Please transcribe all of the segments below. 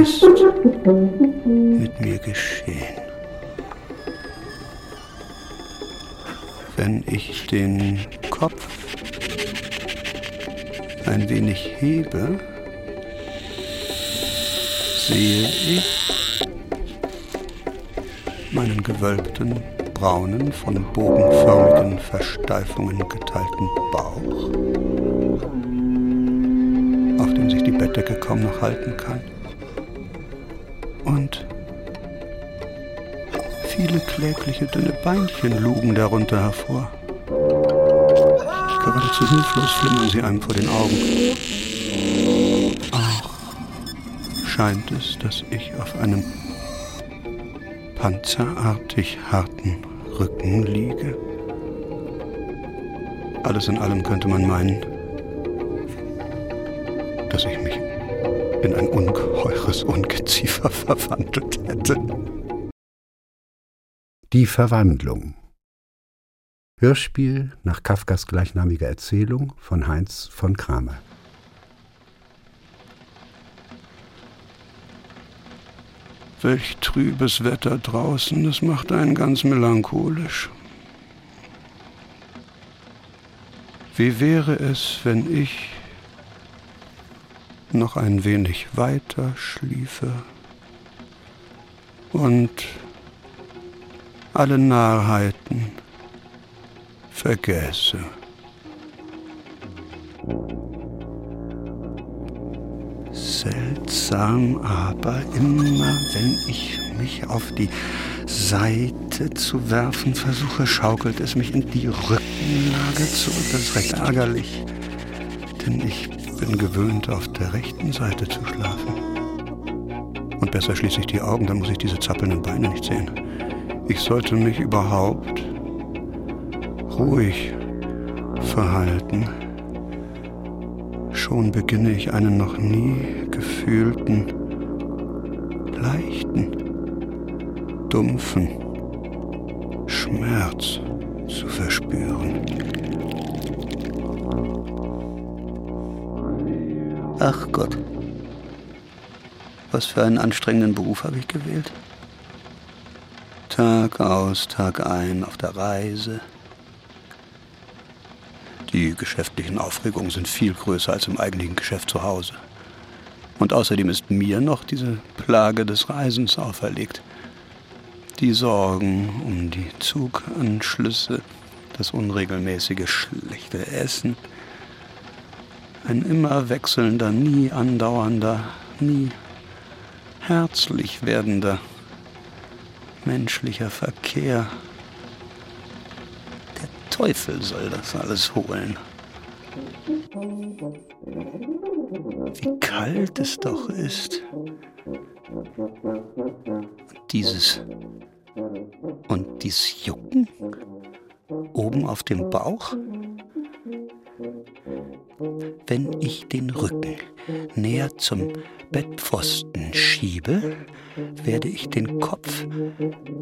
ist mit mir geschehen? Wenn ich den Kopf ein wenig hebe, sehe ich meinen gewölbten, braunen, von bogenförmigen Versteifungen geteilten Bauch, auf dem sich die Bettdecke kaum noch halten kann. Viele klägliche, dünne Beinchen lugen darunter hervor. Geradezu hilflos flimmern sie einem vor den Augen. Auch scheint es, dass ich auf einem panzerartig harten Rücken liege. Alles in allem könnte man meinen, dass ich mich in ein ungeheures Ungeziefer verwandelt hätte. Die Verwandlung Hörspiel nach Kafkas gleichnamiger Erzählung von Heinz von Kramer Welch trübes Wetter draußen, das macht einen ganz melancholisch. Wie wäre es, wenn ich noch ein wenig weiter schliefe und alle Narrheiten vergesse. Seltsam, aber immer wenn ich mich auf die Seite zu werfen versuche, schaukelt es mich in die Rückenlage zurück. Das ist recht ärgerlich, denn ich bin gewöhnt, auf der rechten Seite zu schlafen. Und besser schließe ich die Augen, dann muss ich diese zappelnden Beine nicht sehen. Ich sollte mich überhaupt ruhig verhalten. Schon beginne ich einen noch nie gefühlten, leichten, dumpfen Schmerz zu verspüren. Ach Gott, was für einen anstrengenden Beruf habe ich gewählt. Tag aus, Tag ein auf der Reise. Die geschäftlichen Aufregungen sind viel größer als im eigentlichen Geschäft zu Hause. Und außerdem ist mir noch diese Plage des Reisens auferlegt. Die Sorgen um die Zuganschlüsse, das unregelmäßige schlechte Essen, ein immer wechselnder, nie andauernder, nie herzlich werdender menschlicher Verkehr. Der Teufel soll das alles holen. Wie kalt es doch ist. Und dieses und dieses Jucken oben auf dem Bauch. Wenn ich den Rücken näher zum Bettpfosten schiebe, werde ich den Kopf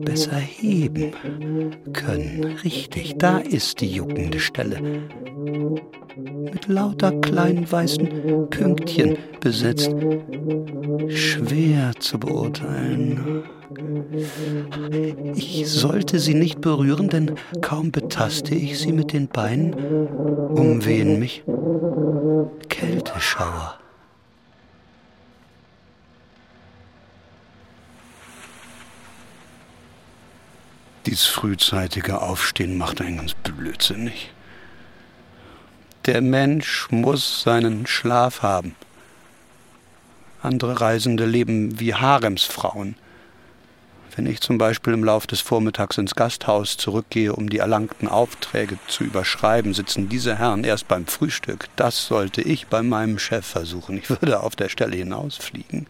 besser heben können. Richtig, da ist die juckende Stelle. Mit lauter kleinen weißen Pünktchen besetzt. Schwer zu beurteilen. Ich sollte sie nicht berühren, denn kaum betaste ich sie mit den Beinen, umwehen mich Kälteschauer. Dies frühzeitige Aufstehen macht einen ganz blödsinnig. Der Mensch muss seinen Schlaf haben. Andere Reisende leben wie Haremsfrauen. Wenn ich zum Beispiel im Lauf des Vormittags ins Gasthaus zurückgehe, um die erlangten Aufträge zu überschreiben, sitzen diese Herren erst beim Frühstück. Das sollte ich bei meinem Chef versuchen. Ich würde auf der Stelle hinausfliegen.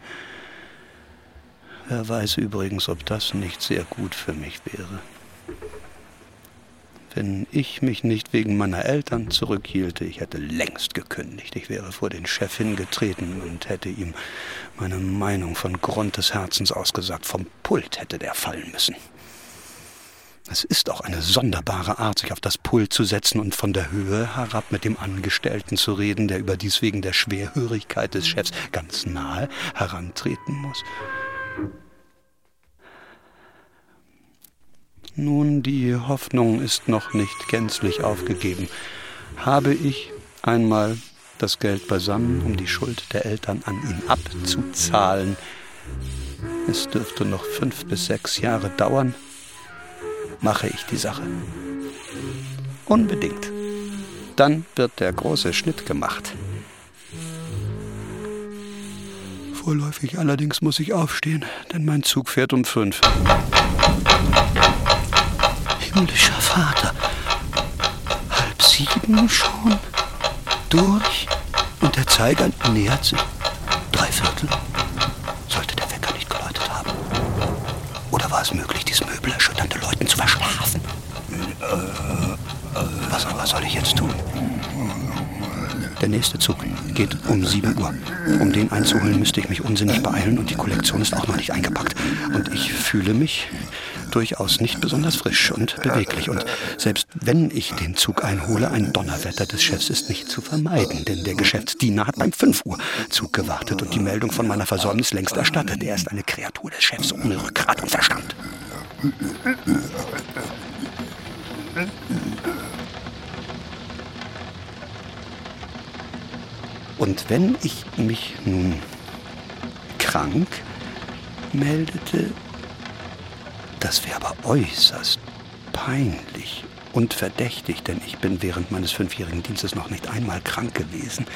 Wer weiß übrigens, ob das nicht sehr gut für mich wäre. Wenn ich mich nicht wegen meiner Eltern zurückhielte, ich hätte längst gekündigt. Ich wäre vor den Chef hingetreten und hätte ihm meine Meinung von Grund des Herzens ausgesagt. Vom Pult hätte der fallen müssen. Es ist auch eine sonderbare Art, sich auf das Pult zu setzen und von der Höhe herab mit dem Angestellten zu reden, der überdies wegen der Schwerhörigkeit des Chefs ganz nahe herantreten muss. Nun, die Hoffnung ist noch nicht gänzlich aufgegeben. Habe ich einmal das Geld beisammen, um die Schuld der Eltern an ihn abzuzahlen. Es dürfte noch fünf bis sechs Jahre dauern, mache ich die Sache. Unbedingt. Dann wird der große Schnitt gemacht. Vorläufig allerdings muss ich aufstehen, denn mein Zug fährt um fünf. Himmlischer Vater, halb sieben schon? Durch? Und der Zeiger nähert sich. Drei Viertel? Sollte der Wecker nicht geläutet haben? Oder war es möglich, dieses möbelerschütternde Leuten zu verschlafen? Was aber soll ich jetzt tun? Der nächste Zug geht um 7 Uhr. Um den einzuholen, müsste ich mich unsinnig beeilen und die Kollektion ist auch noch nicht eingepackt. Und ich fühle mich durchaus nicht besonders frisch und beweglich. Und selbst wenn ich den Zug einhole, ein Donnerwetter des Chefs ist nicht zu vermeiden, denn der Geschäftsdiener hat beim 5 Uhr Zug gewartet und die Meldung von meiner Versäumnis längst erstattet. Er ist eine Kreatur des Chefs ohne Rückgrat und Verstand. Und wenn ich mich nun krank meldete, das wäre aber äußerst peinlich und verdächtig, denn ich bin während meines fünfjährigen Dienstes noch nicht einmal krank gewesen.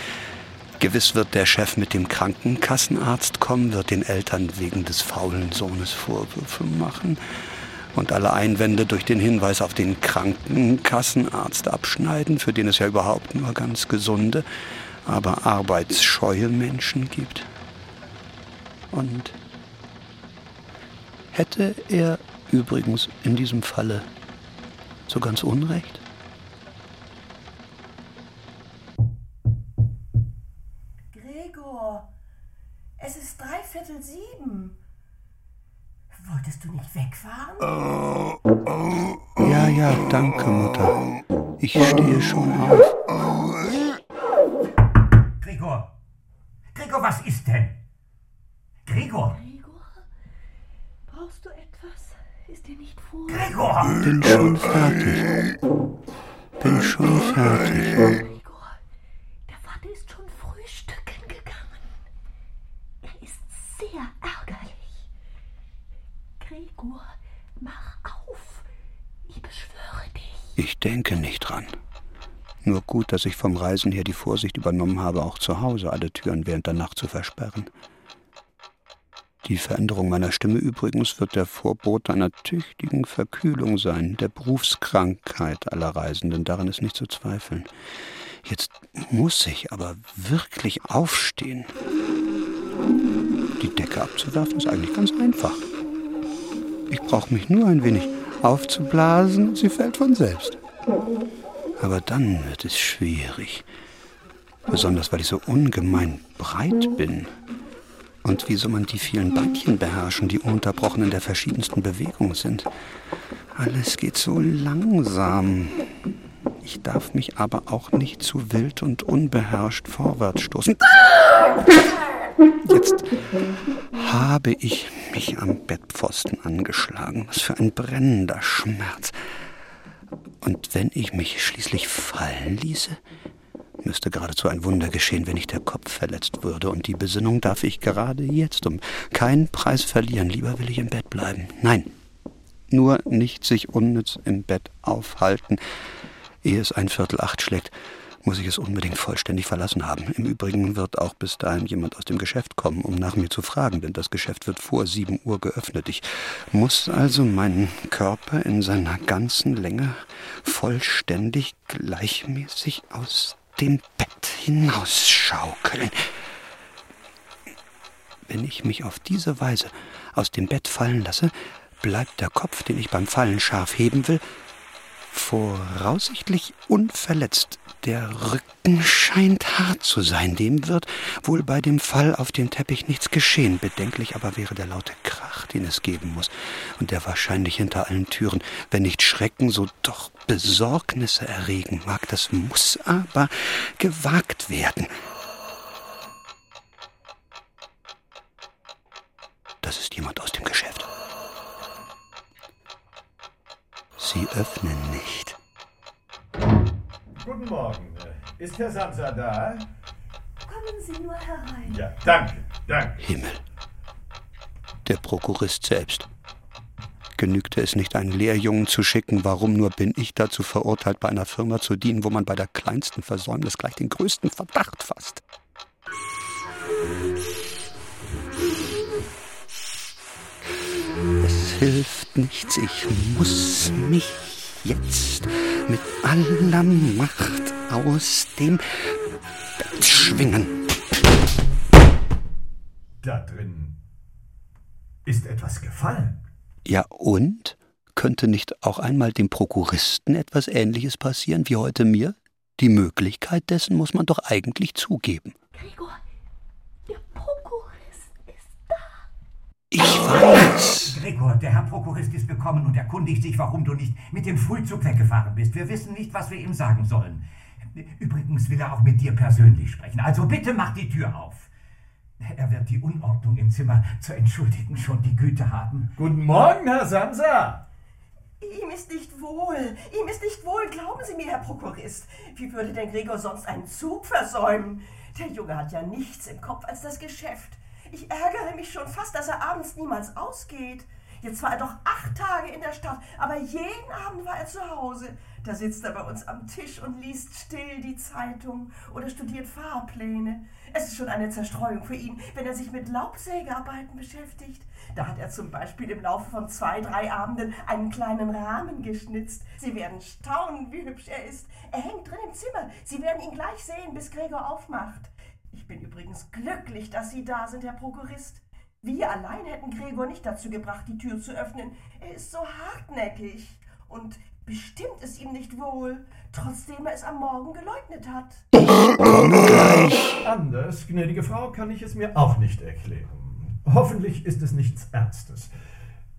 Gewiss wird der Chef mit dem Krankenkassenarzt kommen, wird den Eltern wegen des faulen Sohnes Vorwürfe machen und alle Einwände durch den Hinweis auf den Krankenkassenarzt abschneiden, für den es ja überhaupt nur ganz gesunde, aber arbeitsscheue Menschen gibt. Und hätte er übrigens in diesem Falle so ganz unrecht? Gregor, es ist dreiviertel sieben. Wolltest du nicht wegfahren? Ja, ja, danke, Mutter. Ich stehe schon auf. Gregor! Gregor, was ist denn? Gregor! Gregor, brauchst du etwas? Ist dir nicht vor? Gregor! Bin schon fertig. Bin schon fertig. Gregor, der Vater ist schon frühstücken gegangen. Er ist sehr ärgerlich. Gregor, mach auf. Ich beschwöre dich. Ich denke nicht dran. Nur gut, dass ich vom Reisen her die Vorsicht übernommen habe, auch zu Hause alle Türen während der Nacht zu versperren. Die Veränderung meiner Stimme übrigens wird der Vorbote einer tüchtigen Verkühlung sein, der Berufskrankheit aller Reisenden, daran ist nicht zu zweifeln. Jetzt muss ich aber wirklich aufstehen. Die Decke abzuwerfen ist eigentlich ganz einfach. Ich brauche mich nur ein wenig aufzublasen, sie fällt von selbst. Aber dann wird es schwierig. Besonders weil ich so ungemein breit bin. Und wie soll man die vielen Beinchen beherrschen, die ununterbrochen in der verschiedensten Bewegung sind? Alles geht so langsam. Ich darf mich aber auch nicht zu wild und unbeherrscht vorwärts stoßen. Jetzt habe ich mich am Bettpfosten angeschlagen. Was für ein brennender Schmerz. Und wenn ich mich schließlich fallen ließe, müsste geradezu ein Wunder geschehen, wenn nicht der Kopf verletzt würde. Und die Besinnung darf ich gerade jetzt um keinen Preis verlieren. Lieber will ich im Bett bleiben. Nein, nur nicht sich unnütz im Bett aufhalten. Ehe es ein Viertel acht schlägt, muss ich es unbedingt vollständig verlassen haben. Im Übrigen wird auch bis dahin jemand aus dem Geschäft kommen, um nach mir zu fragen, denn das Geschäft wird vor sieben Uhr geöffnet. Ich muss also meinen Körper in seiner ganzen Länge vollständig gleichmäßig aus dem Bett hinausschaukeln. Wenn ich mich auf diese Weise aus dem Bett fallen lasse, bleibt der Kopf, den ich beim Fallen scharf heben will, voraussichtlich unverletzt Der Rücken scheint hart zu sein. Dem wird wohl bei dem Fall auf dem Teppich nichts geschehen. Bedenklich aber wäre der laute Krach, den es geben muss. Und der wahrscheinlich hinter allen Türen, wenn nicht Schrecken, so doch Besorgnisse erregen mag. Das muss aber gewagt werden. Das ist jemand aus dem Geschäft. Sie öffnen nicht. Guten Morgen. Ist Herr Samsa da? Kommen Sie nur herein. Ja, danke, danke. Himmel. Der Prokurist selbst. Genügte es nicht, einen Lehrjungen zu schicken, warum nur bin ich dazu verurteilt, bei einer Firma zu dienen, wo man bei der kleinsten Versäumnis gleich den größten Verdacht fasst? Es hilft nichts, ich muss mich jetzt mit aller Macht aus dem Bett schwingen. Da drin ist etwas gefallen. Ja, und? Könnte nicht auch einmal dem Prokuristen etwas Ähnliches passieren wie heute mir? Die Möglichkeit dessen muss man doch eigentlich zugeben. Gregor, der Prokurist ist da. Ich weiß. Gregor, der Herr Prokurist ist gekommen und erkundigt sich, warum du nicht mit dem Frühzug weggefahren bist. Wir wissen nicht, was wir ihm sagen sollen. Übrigens will er auch mit dir persönlich sprechen. Also bitte mach die Tür auf. Er wird die Unordnung im Zimmer zu entschuldigen schon die Güte haben. Guten Morgen, Herr Samsa. Ihm ist nicht wohl. Ihm ist nicht wohl. Glauben Sie mir, Herr Prokurist. Wie würde denn Gregor sonst einen Zug versäumen? Der Junge hat ja nichts im Kopf als das Geschäft. Ich ärgere mich schon fast, dass er abends niemals ausgeht. Jetzt war er doch acht Tage in der Stadt, aber jeden Abend war er zu Hause. Da sitzt er bei uns am Tisch und liest still die Zeitung oder studiert Fahrpläne. Es ist schon eine Zerstreuung für ihn, wenn er sich mit Laubsägearbeiten beschäftigt. Da hat er zum Beispiel im Laufe von zwei, drei Abenden einen kleinen Rahmen geschnitzt. Sie werden staunen, wie hübsch er ist. Er hängt drin im Zimmer. Sie werden ihn gleich sehen, bis Gregor aufmacht. Ich bin übrigens glücklich, dass Sie da sind, Herr Prokurist. Wir allein hätten Gregor nicht dazu gebracht, die Tür zu öffnen. Er ist so hartnäckig. Und bestimmt ist ihm nicht wohl, trotzdem er es am Morgen geleugnet hat. Anders, gnädige Frau, kann ich es mir auch nicht erklären. Hoffentlich ist es nichts Ernstes.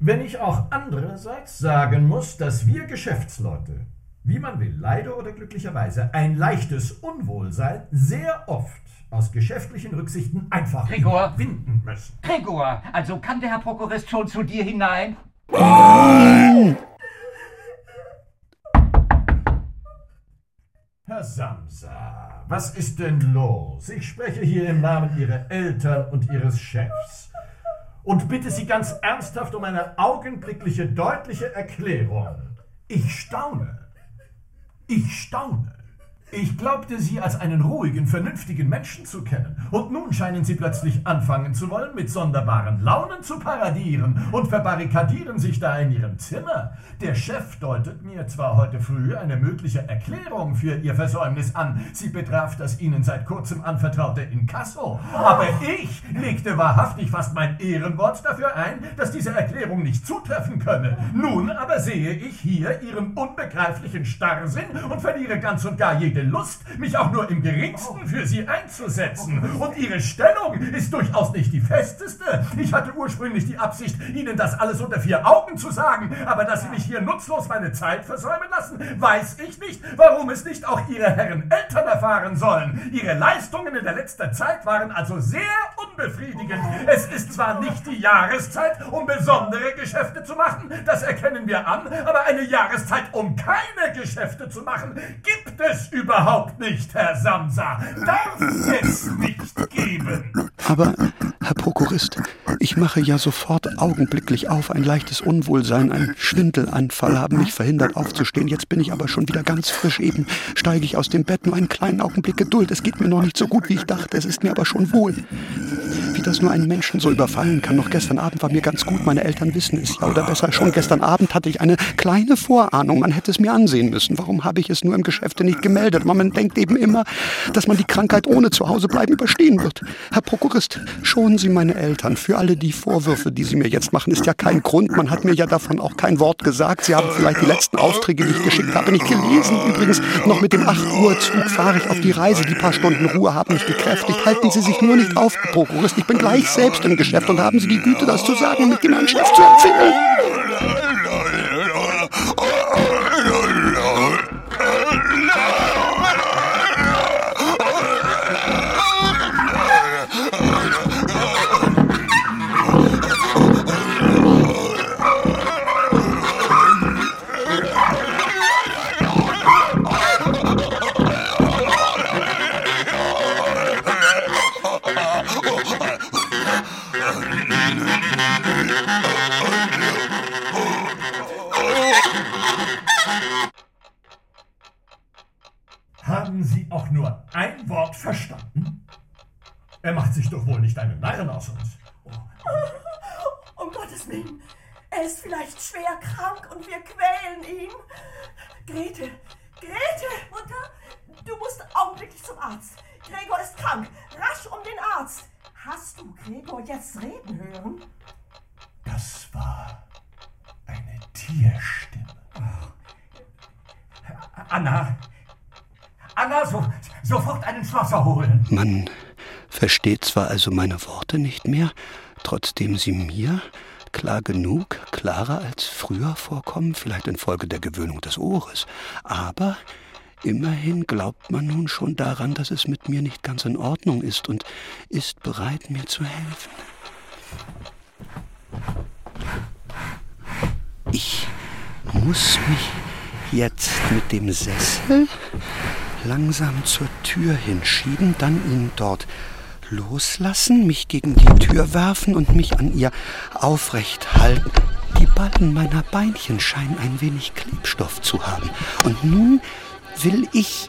Wenn ich auch andererseits sagen muss, dass wir Geschäftsleute, wie man will, leider oder glücklicherweise, ein leichtes Unwohlsein sehr oft aus geschäftlichen Rücksichten einfach Gregor. winden müssen. Gregor, also kann der Herr Prokurist schon zu dir hinein? Herr Samsa, was ist denn los? Ich spreche hier im Namen Ihrer Eltern und Ihres Chefs und bitte Sie ganz ernsthaft um eine augenblickliche, deutliche Erklärung. Ich staune. Ich staune. Ich glaubte Sie als einen ruhigen, vernünftigen Menschen zu kennen. Und nun scheinen Sie plötzlich anfangen zu wollen, mit sonderbaren Launen zu paradieren und verbarrikadieren sich da in Ihrem Zimmer. Der Chef deutet mir zwar heute früh eine mögliche Erklärung für Ihr Versäumnis an. Sie betraf das Ihnen seit kurzem anvertraute Inkasso. Aber ich legte wahrhaftig fast mein Ehrenwort dafür ein, dass diese Erklärung nicht zutreffen könne. Nun aber sehe ich hier Ihren unbegreiflichen Starrsinn und verliere ganz und gar jede Lust, mich auch nur im geringsten für Sie einzusetzen. Und Ihre Stellung ist durchaus nicht die festeste. Ich hatte ursprünglich die Absicht, Ihnen das alles unter vier Augen zu sagen, aber dass Sie mich hier nutzlos meine Zeit versäumen lassen, weiß ich nicht, warum es nicht auch Ihre Herren Eltern erfahren sollen. Ihre Leistungen in der letzten Zeit waren also sehr unbefriedigend. Es ist zwar nicht die Jahreszeit, um besondere Geschäfte zu machen, das erkennen wir an, aber eine Jahreszeit, um keine Geschäfte zu machen, gibt es überhaupt nicht, Herr Samsa. Darf es nicht geben. Aber, Herr Prokurist, ich mache ja sofort augenblicklich auf. Ein leichtes Unwohlsein, ein Schwindelanfall haben mich verhindert aufzustehen. Jetzt bin ich aber schon wieder ganz frisch. Eben steige ich aus dem Bett. Nur einen kleinen Augenblick Geduld. Es geht mir noch nicht so gut, wie ich dachte. Es ist mir aber schon wohl. Wie das nur einen Menschen so überfallen kann. Noch gestern Abend war mir ganz gut, meine Eltern wissen es ja. Oder besser, schon gestern Abend hatte ich eine kleine Vorahnung. Man hätte es mir ansehen müssen. Warum habe ich es nur im Geschäfte nicht gemeldet? Aber man denkt eben immer, dass man die Krankheit ohne Zuhausebleiben überstehen wird. Herr Prokurist, schonen Sie meine Eltern. Für alle die Vorwürfe, die Sie mir jetzt machen, ist ja kein Grund. Man hat mir ja davon auch kein Wort gesagt. Sie haben vielleicht die letzten Aufträge, die ich geschickt habe, nicht gelesen. Übrigens, noch mit dem 8 Uhr Zug fahre ich auf die Reise. Die paar Stunden Ruhe haben mich gekräftigt. Halten Sie sich nur nicht auf, Prokurist. Ich bin gleich selbst im Geschäft und haben Sie die Güte, das zu sagen und mit dem Herrn Chef zu empfehlen. Haben Sie auch nur ein Wort verstanden? Er macht sich doch wohl nicht einen Narren aus uns. Oh. Um Gottes Willen. Er ist vielleicht schwer krank und wir quälen ihn. Grete, Grete! Mutter, du musst augenblicklich zum Arzt. Gregor ist krank. Rasch um den Arzt. Hast du Gregor jetzt reden hören? Das war eine Tierstimme. Anna! Anna, so, sofort einen Schlosser holen! Man versteht zwar also meine Worte nicht mehr, trotzdem sie mir klar genug, klarer als früher vorkommen, vielleicht infolge der Gewöhnung des Ohres. Aber immerhin glaubt man nun schon daran, dass es mit mir nicht ganz in Ordnung ist und ist bereit, mir zu helfen. Ich muss mich jetzt mit dem Sessel langsam zur Tür hinschieben, dann ihn dort loslassen, mich gegen die Tür werfen und mich an ihr aufrecht halten. Die Ballen meiner Beinchen scheinen ein wenig Klebstoff zu haben. Und nun will ich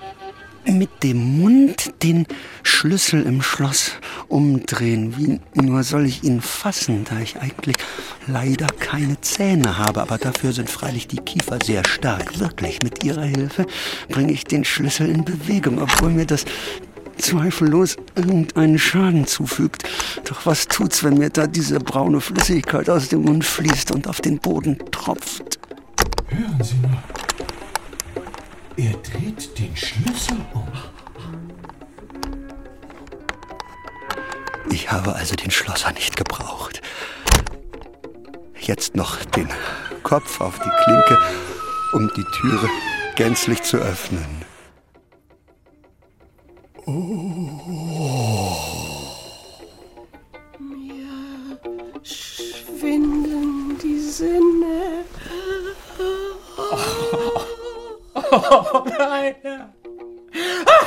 mit dem Mund den Schlüssel im Schloss umdrehen. Wie nur soll ich ihn fassen, da ich eigentlich leider keine Zähne habe, aber dafür sind freilich die Kiefer sehr stark. Wirklich, mit ihrer Hilfe bringe ich den Schlüssel in Bewegung, obwohl mir das zweifellos irgendeinen Schaden zufügt. Doch was tut's, wenn mir da diese braune Flüssigkeit aus dem Mund fließt und auf den Boden tropft? Hören Sie nur. Er dreht den Schlüssel um. Ich habe also den Schlosser nicht gebraucht. Jetzt noch den Kopf auf die Klinke, um die Türe gänzlich zu öffnen. Schwinden die Sinne. Ach,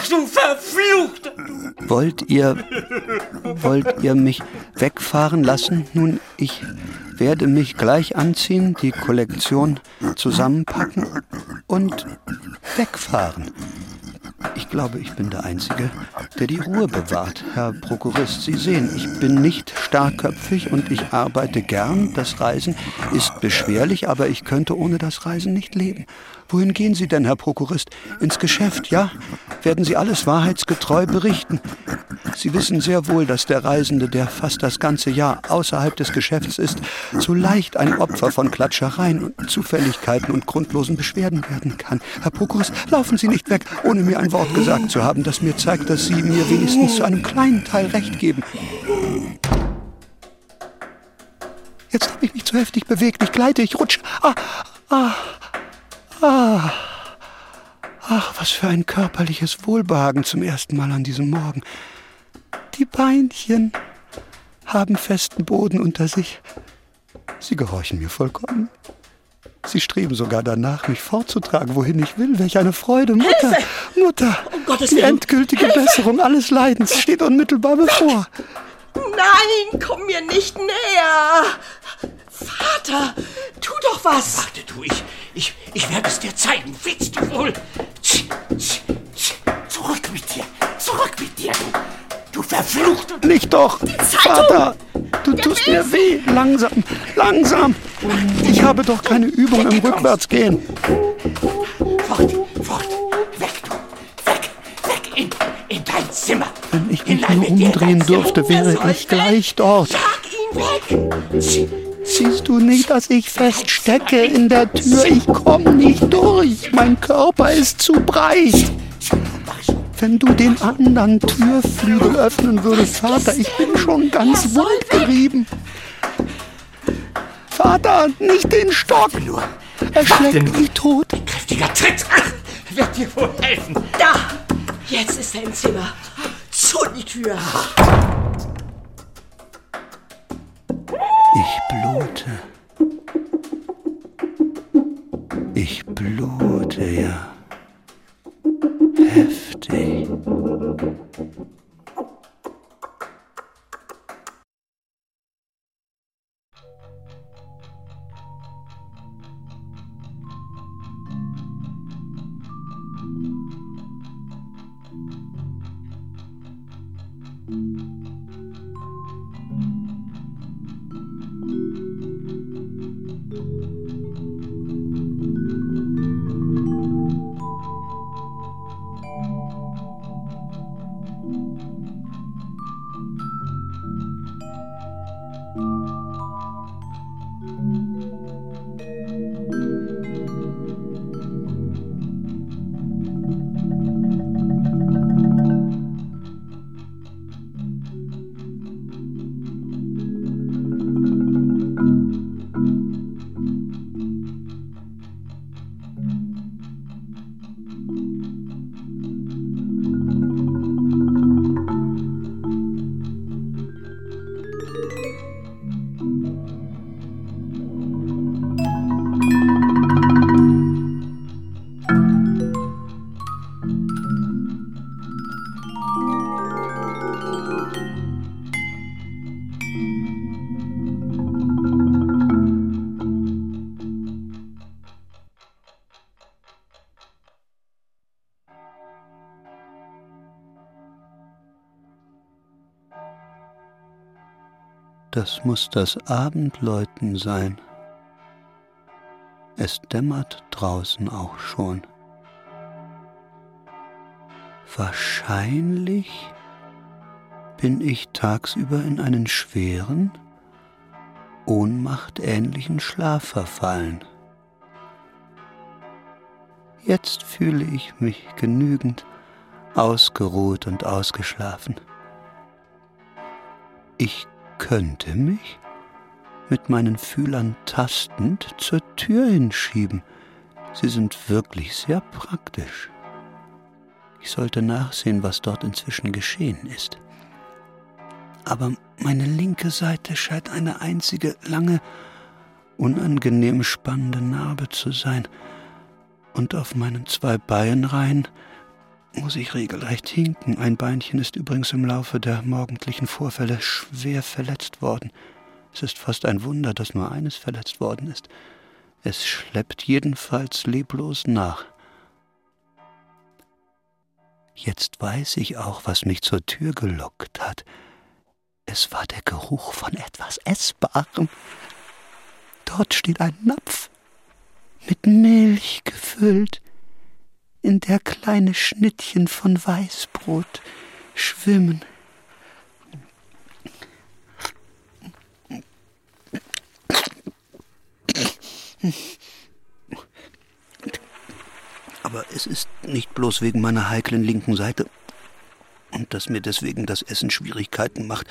du Verfluchter! Wollt ihr, wollt ihr mich wegfahren lassen? Nun, ich werde mich gleich anziehen, die Kollektion zusammenpacken und wegfahren. Ich glaube, ich bin der Einzige, der die Ruhe bewahrt, Herr Prokurist. Sie sehen, ich bin nicht starkköpfig und ich arbeite gern. Das Reisen ist beschwerlich, aber ich könnte ohne das Reisen nicht leben. Wohin gehen Sie denn, Herr Prokurist? Ins Geschäft, ja? Werden Sie alles wahrheitsgetreu berichten? Sie wissen sehr wohl, dass der Reisende, der fast das ganze Jahr außerhalb des Geschäfts ist, so leicht ein Opfer von Klatschereien und Zufälligkeiten und grundlosen Beschwerden werden kann. Herr Prokurist, laufen Sie nicht weg, ohne mir ein Wort gesagt zu haben, das mir zeigt, dass Sie mir wenigstens zu einem kleinen Teil Recht geben. Jetzt habe ich mich zu heftig bewegt. Ich gleite, ich rutsche. Ah, ah, ah. Ach, was für ein körperliches Wohlbehagen zum ersten Mal an diesem Morgen. Die Beinchen haben festen Boden unter sich. Sie gehorchen mir vollkommen. Sie streben sogar danach, mich fortzutragen, wohin ich will. Welch eine Freude. Mutter, Mutter, Um die Willen. endgültige Besserung alles Leidens steht unmittelbar bevor. Nein, komm mir nicht näher. Vater, tu doch was. Warte, du, ich, ich, ich werde es dir zeigen. Willst du wohl? Tsch, tsch, tsch. Zurück mit dir, zurück mit dir, du. Du verfluchter! Nicht doch! Vater! Du tust mir weh! Langsam! Langsam! Ich habe doch keine Übung im Rückwärtsgehen. Fort, fort! Weg, du! Weg, weg! In, in dein Zimmer! Wenn ich mich Hinein nur umdrehen Zimmer. dürfte, wäre ich gleich dort. Sag ihn weg! Sie, Siehst du nicht, dass ich feststecke in der Tür? Ich komme nicht durch. Mein Körper ist zu breit. Wenn du den anderen Türflügel öffnen würdest, Vater, ich bin schon ganz wundgerieben. Vater, nicht den Stock. Er schlägt mich tot. kräftiger Tritt! Ach, wird dir wohl helfen! Da! Jetzt ist er im Zimmer. Zu die Tür. Ich blute. Ich blute, ja. Muss das Abendläuten sein. Es dämmert draußen auch schon. Wahrscheinlich bin ich tagsüber in einen schweren, ohnmachtähnlichen Schlaf verfallen. Jetzt fühle ich mich genügend ausgeruht und ausgeschlafen. Ich könnte mich mit meinen Fühlern tastend zur Tür hinschieben. Sie sind wirklich sehr praktisch. Ich sollte nachsehen, was dort inzwischen geschehen ist. Aber meine linke Seite scheint eine einzige lange, unangenehm spannende Narbe zu sein, und auf meinen zwei Beinreihen muss ich regelrecht hinken. Ein Beinchen ist übrigens im Laufe der morgendlichen Vorfälle schwer verletzt worden. Es ist fast ein Wunder, dass nur eines verletzt worden ist. Es schleppt jedenfalls leblos nach. Jetzt weiß ich auch, was mich zur Tür gelockt hat. Es war der Geruch von etwas Essbarem. Dort steht ein Napf, mit Milch gefüllt, in der kleine Schnittchen von Weißbrot schwimmen. Aber es ist nicht bloß wegen meiner heiklen linken Seite und dass mir deswegen das Essen Schwierigkeiten macht.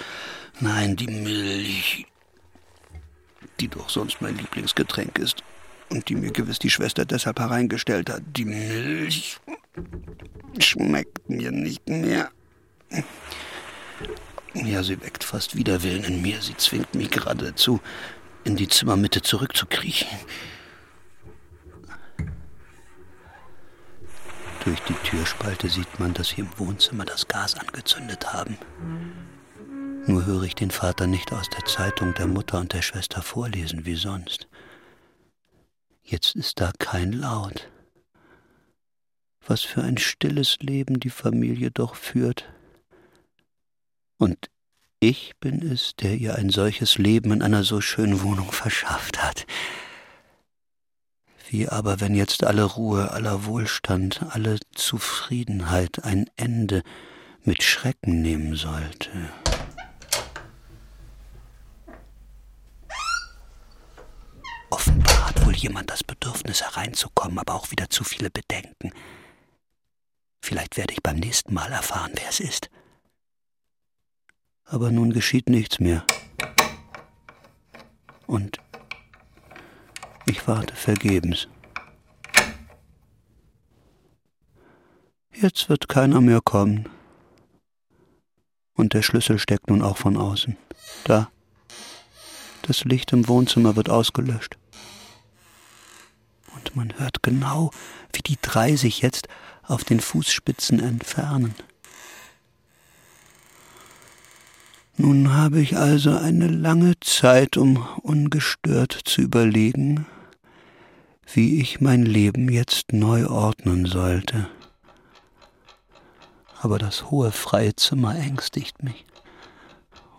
Nein, die Milch, die doch sonst mein Lieblingsgetränk ist und die mir gewiss die Schwester deshalb hereingestellt hat. Die Milch schmeckt mir nicht mehr. Ja, sie weckt fast Widerwillen in mir. Sie zwingt mich geradezu, in die Zimmermitte zurückzukriechen. Durch die Türspalte sieht man, dass sie im Wohnzimmer das Gas angezündet haben. Nur höre ich den Vater nicht aus der Zeitung der Mutter und der Schwester vorlesen wie sonst. Jetzt ist da kein Laut. Was für ein stilles Leben die Familie doch führt. Und ich bin es, der ihr ein solches Leben in einer so schönen Wohnung verschafft hat. Wie aber, wenn jetzt alle Ruhe, aller Wohlstand, alle Zufriedenheit ein Ende mit Schrecken nehmen sollte? Offenbar hat wohl jemand das Bedürfnis hereinzukommen, aber auch wieder zu viele Bedenken. Vielleicht werde ich beim nächsten Mal erfahren, wer es ist. Aber nun geschieht nichts mehr. Und ich warte vergebens. Jetzt wird keiner mehr kommen. Und der Schlüssel steckt nun auch von außen. Da. Das Licht im Wohnzimmer wird ausgelöscht. Und man hört genau, wie die drei sich jetzt auf den Fußspitzen entfernen. Nun habe ich also eine lange Zeit, um ungestört zu überlegen, wie ich mein Leben jetzt neu ordnen sollte. Aber das hohe freie Zimmer ängstigt mich,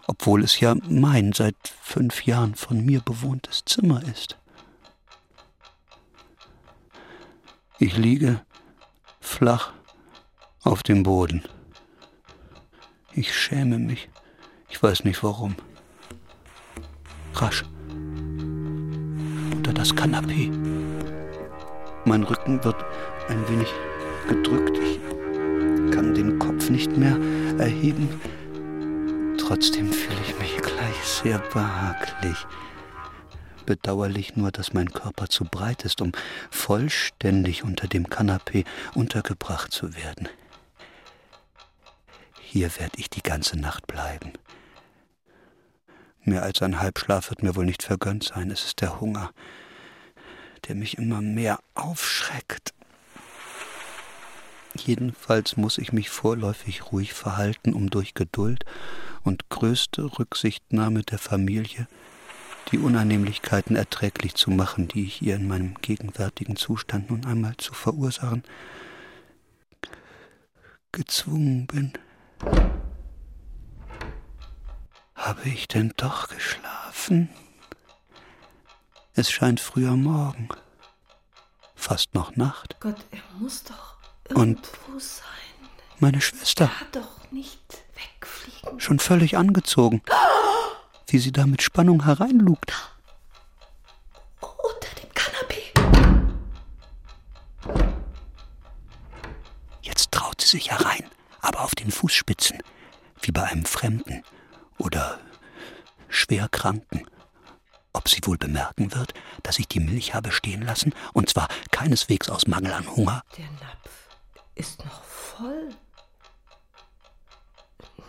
obwohl es ja mein seit fünf Jahren von mir bewohntes Zimmer ist. Ich liege flach auf dem Boden. Ich schäme mich. Ich weiß nicht warum. Rasch. Unter das Kanapee. Mein Rücken wird ein wenig gedrückt. Ich kann den Kopf nicht mehr erheben. Trotzdem fühle ich mich gleich sehr behaglich. Bedauerlich nur, dass mein Körper zu breit ist, um vollständig unter dem Kanapee untergebracht zu werden. Hier werde ich die ganze Nacht bleiben. Mehr als ein Halbschlaf wird mir wohl nicht vergönnt sein. Es ist der Hunger, der mich immer mehr aufschreckt. Jedenfalls muss ich mich vorläufig ruhig verhalten, um durch Geduld und größte Rücksichtnahme der Familie die Unannehmlichkeiten erträglich zu machen, die ich ihr in meinem gegenwärtigen Zustand nun einmal zu verursachen gezwungen bin. Habe ich denn doch geschlafen? Es scheint früher Morgen. Fast noch Nacht. Gott, er muss doch irgendwo Und sein. Meine Schwester. Er hat doch nicht wegfliegen. Schon völlig angezogen. Wie sie da mit Spannung hereinlugt. Unter dem Kanapee. Jetzt traut sie sich herein, aber auf den Fußspitzen, wie bei einem Fremden oder Schwerkranken. Ob sie wohl bemerken wird, dass ich die Milch habe stehen lassen, und zwar keineswegs aus Mangel an Hunger. Der Napf ist noch voll.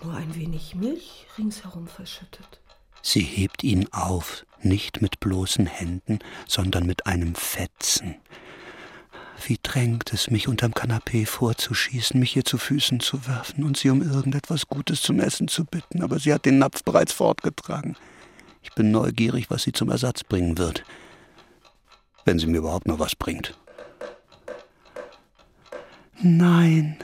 Nur ein wenig Milch ringsherum verschüttet. Sie hebt ihn auf, nicht mit bloßen Händen, sondern mit einem Fetzen. Wie drängt es mich, unterm Kanapee vorzuschießen, mich ihr zu Füßen zu werfen und sie um irgendetwas Gutes zum Essen zu bitten, aber sie hat den Napf bereits fortgetragen. Ich bin neugierig, was sie zum Ersatz bringen wird. Wenn sie mir überhaupt noch was bringt. Nein.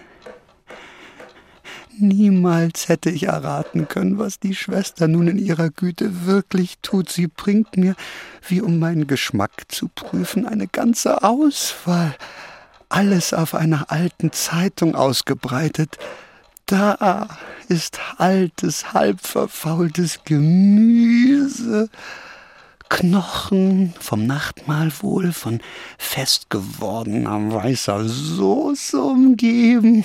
Niemals hätte ich erraten können, was die Schwester nun in ihrer Güte wirklich tut. Sie bringt mir, wie um meinen Geschmack zu prüfen, eine ganze Auswahl. Alles auf einer alten Zeitung ausgebreitet. Da ist altes, halbverfaultes Gemüse. Knochen vom Nachtmahl wohl, von festgewordener weißer Soße umgeben,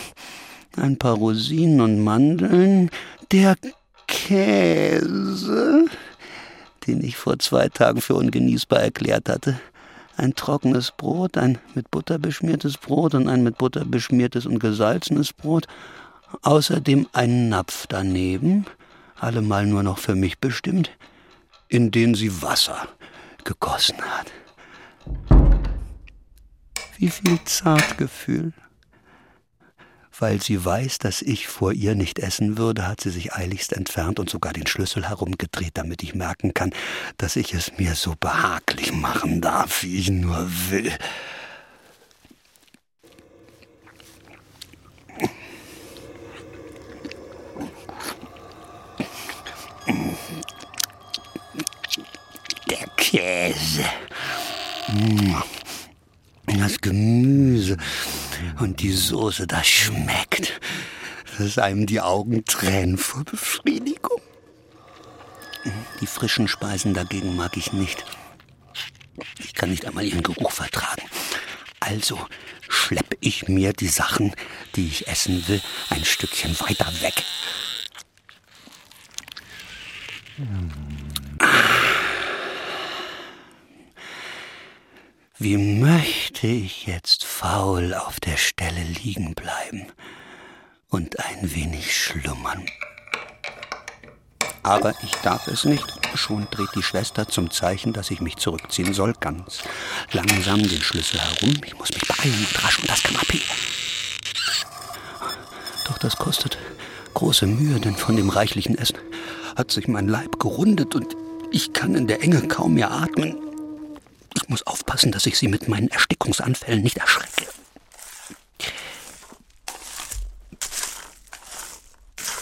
ein paar Rosinen und Mandeln, der Käse, den ich vor zwei Tagen für ungenießbar erklärt hatte, ein trockenes Brot, ein mit Butter beschmiertes Brot und ein mit Butter beschmiertes und gesalzenes Brot, außerdem ein Napf daneben, allemal nur noch für mich bestimmt, in den sie Wasser gegossen hat. Wie viel Zartgefühl. Weil sie weiß, dass ich vor ihr nicht essen würde, hat sie sich eiligst entfernt und sogar den Schlüssel herumgedreht, damit ich merken kann, dass ich es mir so behaglich machen darf, wie ich nur will. Der Käse. Mm. Das Gemüse und die Soße, das schmeckt. Dass einem die Augen tränen vor Befriedigung. Die frischen Speisen dagegen mag ich nicht. Ich kann nicht einmal ihren Geruch vertragen. Also schleppe ich mir die Sachen, die ich essen will, ein Stückchen weiter weg. Wie möchte ich jetzt faul auf der Stelle liegen bleiben und ein wenig schlummern. Aber ich darf es nicht. Schon dreht die Schwester zum Zeichen, dass ich mich zurückziehen soll, ganz langsam den Schlüssel herum. Ich muss mich beeilen und rasch um das Kanapee. Doch das kostet große Mühe, denn von dem reichlichen Essen hat sich mein Leib gerundet und ich kann in der Enge kaum mehr atmen. Ich muss aufpassen, dass ich sie mit meinen Erstickungsanfällen nicht erschrecke.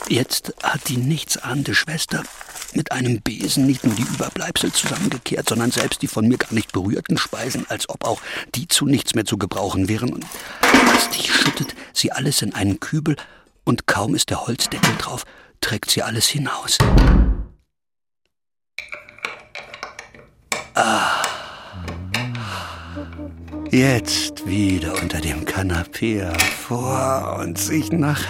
Jetzt hat die nichtsahnende Schwester mit einem Besen nicht nur die Überbleibsel zusammengekehrt, sondern selbst die von mir gar nicht berührten Speisen, als ob auch die zu nichts mehr zu gebrauchen wären. Und hastig schüttet sie alles in einen Kübel, und kaum ist der Holzdeckel drauf, trägt sie alles hinaus. Ah. Jetzt wieder unter dem Kanapee hervor und sich nach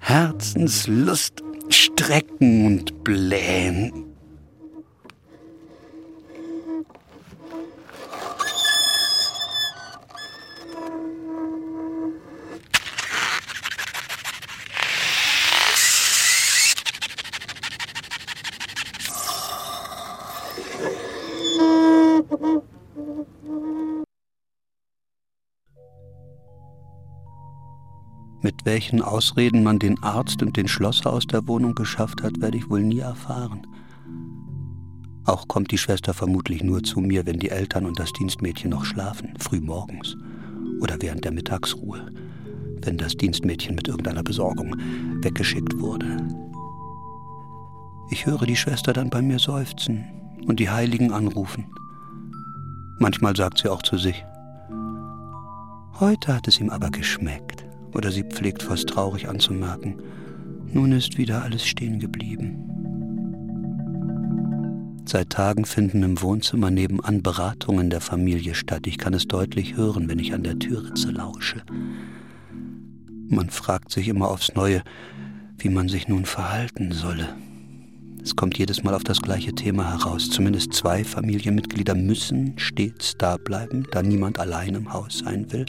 Herzenslust strecken und blähen. Mit welchen Ausreden man den Arzt und den Schlosser aus der Wohnung geschafft hat, werde ich wohl nie erfahren. Auch kommt die Schwester vermutlich nur zu mir, wenn die Eltern und das Dienstmädchen noch schlafen, früh morgens oder während der Mittagsruhe, wenn das Dienstmädchen mit irgendeiner Besorgung weggeschickt wurde. Ich höre die Schwester dann bei mir seufzen und die Heiligen anrufen. Manchmal sagt sie auch zu sich, heute hat es ihm aber geschmeckt oder sie pflegt fast traurig anzumerken, nun ist wieder alles stehen geblieben. Seit Tagen finden im Wohnzimmer nebenan Beratungen der Familie statt. Ich kann es deutlich hören, wenn ich an der Türritze lausche. Man fragt sich immer aufs Neue, wie man sich nun verhalten solle. Es kommt jedes Mal auf das gleiche Thema heraus. Zumindest zwei Familienmitglieder müssen stets da bleiben, da niemand allein im Haus sein will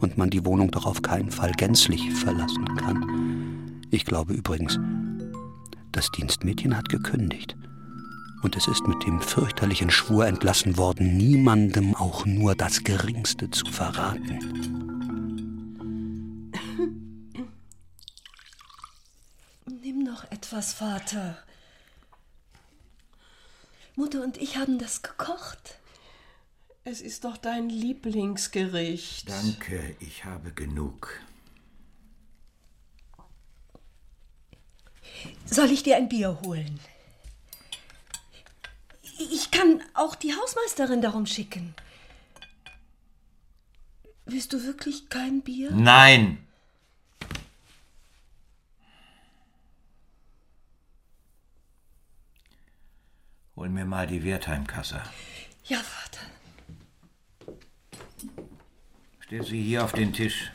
und man die Wohnung doch auf keinen Fall gänzlich verlassen kann. Ich glaube übrigens, das Dienstmädchen hat gekündigt. Und es ist mit dem fürchterlichen Schwur entlassen worden, niemandem auch nur das Geringste zu verraten. Nimm noch etwas, Vater. Mutter und ich haben das gekocht. Es ist doch dein Lieblingsgericht. Danke, ich habe genug. Soll ich dir ein Bier holen? Ich kann auch die Hausmeisterin darum schicken. Willst du wirklich kein Bier? Nein! Hol mir mal die Wertheimkasse. Ja, Vater. Stell sie hier auf den Tisch.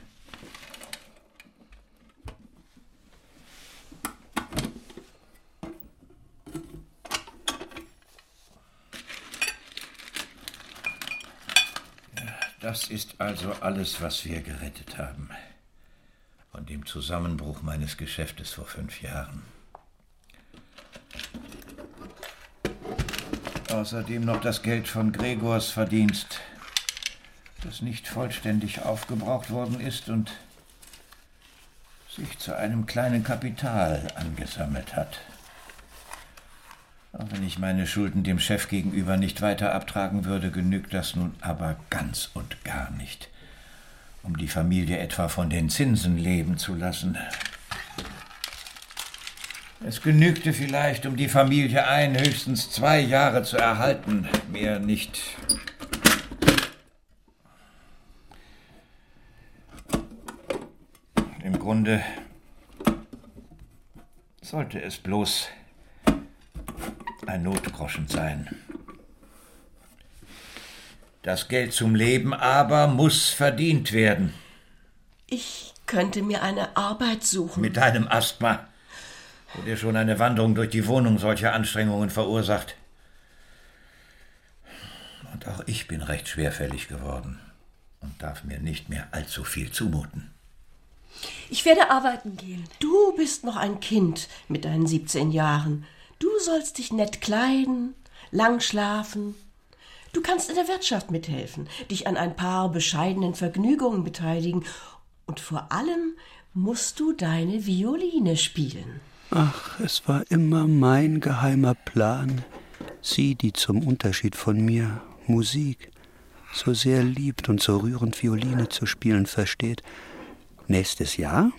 Das ist also alles, was wir gerettet haben. Von dem Zusammenbruch meines Geschäftes vor fünf Jahren. Außerdem noch das Geld von Gregors Verdienst das nicht vollständig aufgebraucht worden ist und sich zu einem kleinen Kapital angesammelt hat. Auch wenn ich meine Schulden dem Chef gegenüber nicht weiter abtragen würde, genügt das nun aber ganz und gar nicht, um die Familie etwa von den Zinsen leben zu lassen. Es genügte vielleicht, um die Familie ein, höchstens zwei Jahre zu erhalten. Mehr nicht. Im Grunde sollte es bloß ein Notgroschen sein. Das Geld zum Leben aber muss verdient werden. Ich könnte mir eine Arbeit suchen. Mit deinem Asthma, wo dir schon eine Wanderung durch die Wohnung solche Anstrengungen verursacht. Und auch ich bin recht schwerfällig geworden und darf mir nicht mehr allzu viel zumuten. Ich werde arbeiten gehen. Du bist noch ein Kind mit deinen 17 Jahren. Du sollst dich nett kleiden, lang schlafen. Du kannst in der Wirtschaft mithelfen, dich an ein paar bescheidenen Vergnügungen beteiligen und vor allem musst du deine Violine spielen. Ach, es war immer mein geheimer Plan, sie, die zum Unterschied von mir Musik so sehr liebt und so rührend Violine zu spielen versteht, nächstes Jahr,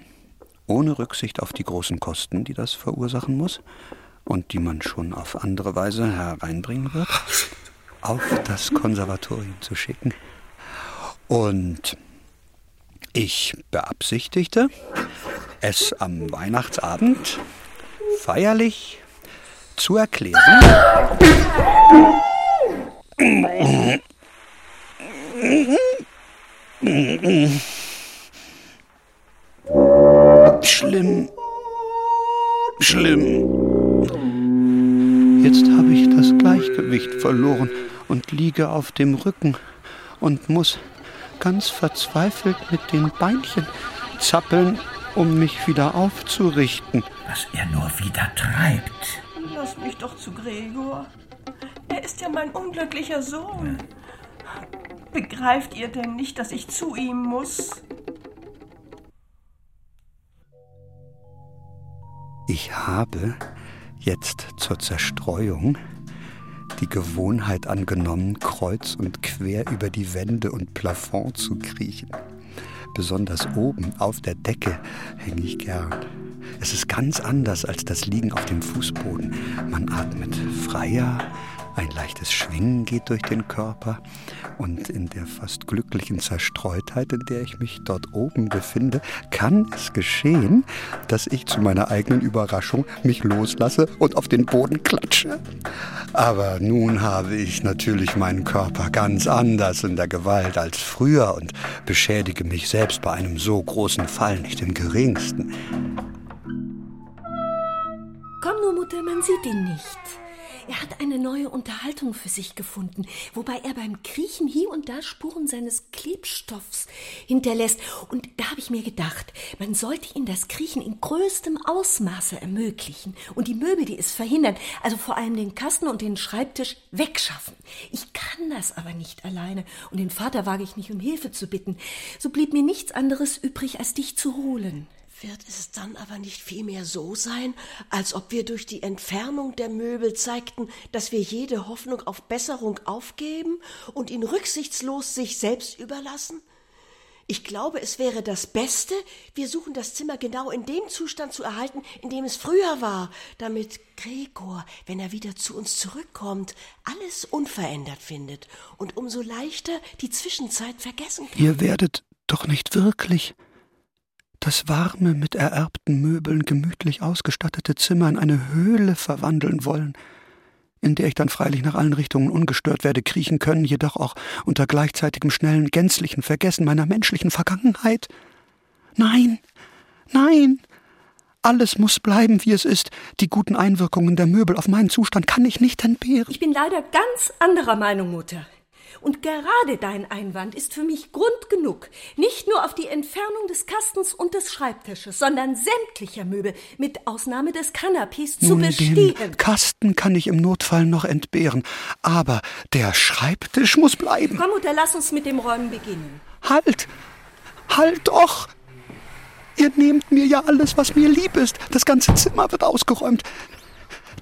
ohne Rücksicht auf die großen Kosten, die das verursachen muss und die man schon auf andere Weise hereinbringen wird, auf das Konservatorium zu schicken. Und ich beabsichtigte, es am Weihnachtsabend feierlich zu erklären. Schlimm. Schlimm. Jetzt habe ich das Gleichgewicht verloren und liege auf dem Rücken und muss ganz verzweifelt mit den Beinchen zappeln, um mich wieder aufzurichten. Was er nur wieder treibt. Lass mich doch zu Gregor. Er ist ja mein unglücklicher Sohn. Begreift ihr denn nicht, dass ich zu ihm muss? Ich habe jetzt zur Zerstreuung die Gewohnheit angenommen, kreuz und quer über die Wände und Plafond zu kriechen. Besonders oben auf der Decke hänge ich gern. Es ist ganz anders als das Liegen auf dem Fußboden. Man atmet freier, ein leichtes Schwingen geht durch den Körper und in der fast glücklichen Zerstreutheit, in der ich mich dort oben befinde, kann es geschehen, dass ich zu meiner eigenen Überraschung mich loslasse und auf den Boden klatsche. Aber nun habe ich natürlich meinen Körper ganz anders in der Gewalt als früher und beschädige mich selbst bei einem so großen Fall nicht im geringsten. Komm nur, Mutter, man sieht ihn nicht. Er hat eine neue Unterhaltung für sich gefunden, wobei er beim Kriechen hier und da Spuren seines Klebstoffs hinterlässt. Und da habe ich mir gedacht, man sollte ihm das Kriechen in größtem Ausmaße ermöglichen und die Möbel, die es verhindern, also vor allem den Kasten und den Schreibtisch, wegschaffen. Ich kann das aber nicht alleine und den Vater wage ich nicht um Hilfe zu bitten. So blieb mir nichts anderes übrig, als dich zu holen. Wird es dann aber nicht vielmehr so sein, als ob wir durch die Entfernung der Möbel zeigten, dass wir jede Hoffnung auf Besserung aufgeben und ihn rücksichtslos sich selbst überlassen? Ich glaube, es wäre das Beste, wir suchen das Zimmer genau in dem Zustand zu erhalten, in dem es früher war, damit Gregor, wenn er wieder zu uns zurückkommt, alles unverändert findet und umso leichter die Zwischenzeit vergessen kann. Ihr werdet doch nicht wirklich das warme, mit ererbten Möbeln gemütlich ausgestattete Zimmer in eine Höhle verwandeln wollen, in der ich dann freilich nach allen Richtungen ungestört werde kriechen können, jedoch auch unter gleichzeitigem schnellen, gänzlichen Vergessen meiner menschlichen Vergangenheit? Nein, nein, alles muss bleiben, wie es ist. Die guten Einwirkungen der Möbel auf meinen Zustand kann ich nicht entbehren. Ich bin leider ganz anderer Meinung, Mutter. Und gerade dein Einwand ist für mich Grund genug, nicht nur auf die Entfernung des Kastens und des Schreibtisches, sondern sämtlicher Möbel, mit Ausnahme des Kanapés, zu Nun, bestehen. Den Kasten kann ich im Notfall noch entbehren, aber der Schreibtisch muss bleiben. Komm, Mutter, lass uns mit dem Räumen beginnen. Halt! Halt doch! Ihr nehmt mir ja alles, was mir lieb ist. Das ganze Zimmer wird ausgeräumt.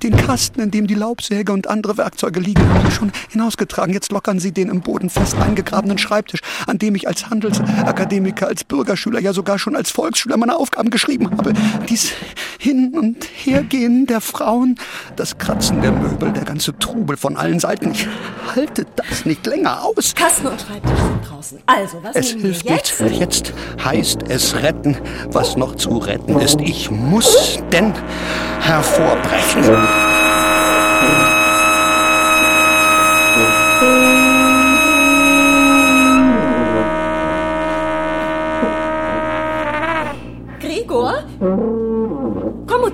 Den Kasten, in dem die Laubsäge und andere Werkzeuge liegen, haben Sie schon hinausgetragen. Jetzt lockern Sie den im Boden fest eingegrabenen Schreibtisch, an dem ich als Handelsakademiker, als Bürgerschüler, ja sogar schon als Volksschüler meine Aufgaben geschrieben habe. Dies Hin- und Hergehen der Frauen, das Kratzen der Möbel, der ganze Trubel von allen Seiten. Ich halte das nicht länger aus. Kasten und Schreibtisch sind draußen. Also, was Es hilft jetzt? nichts. Jetzt heißt es retten, was noch zu retten ist. Ich muss denn hervorbrechen.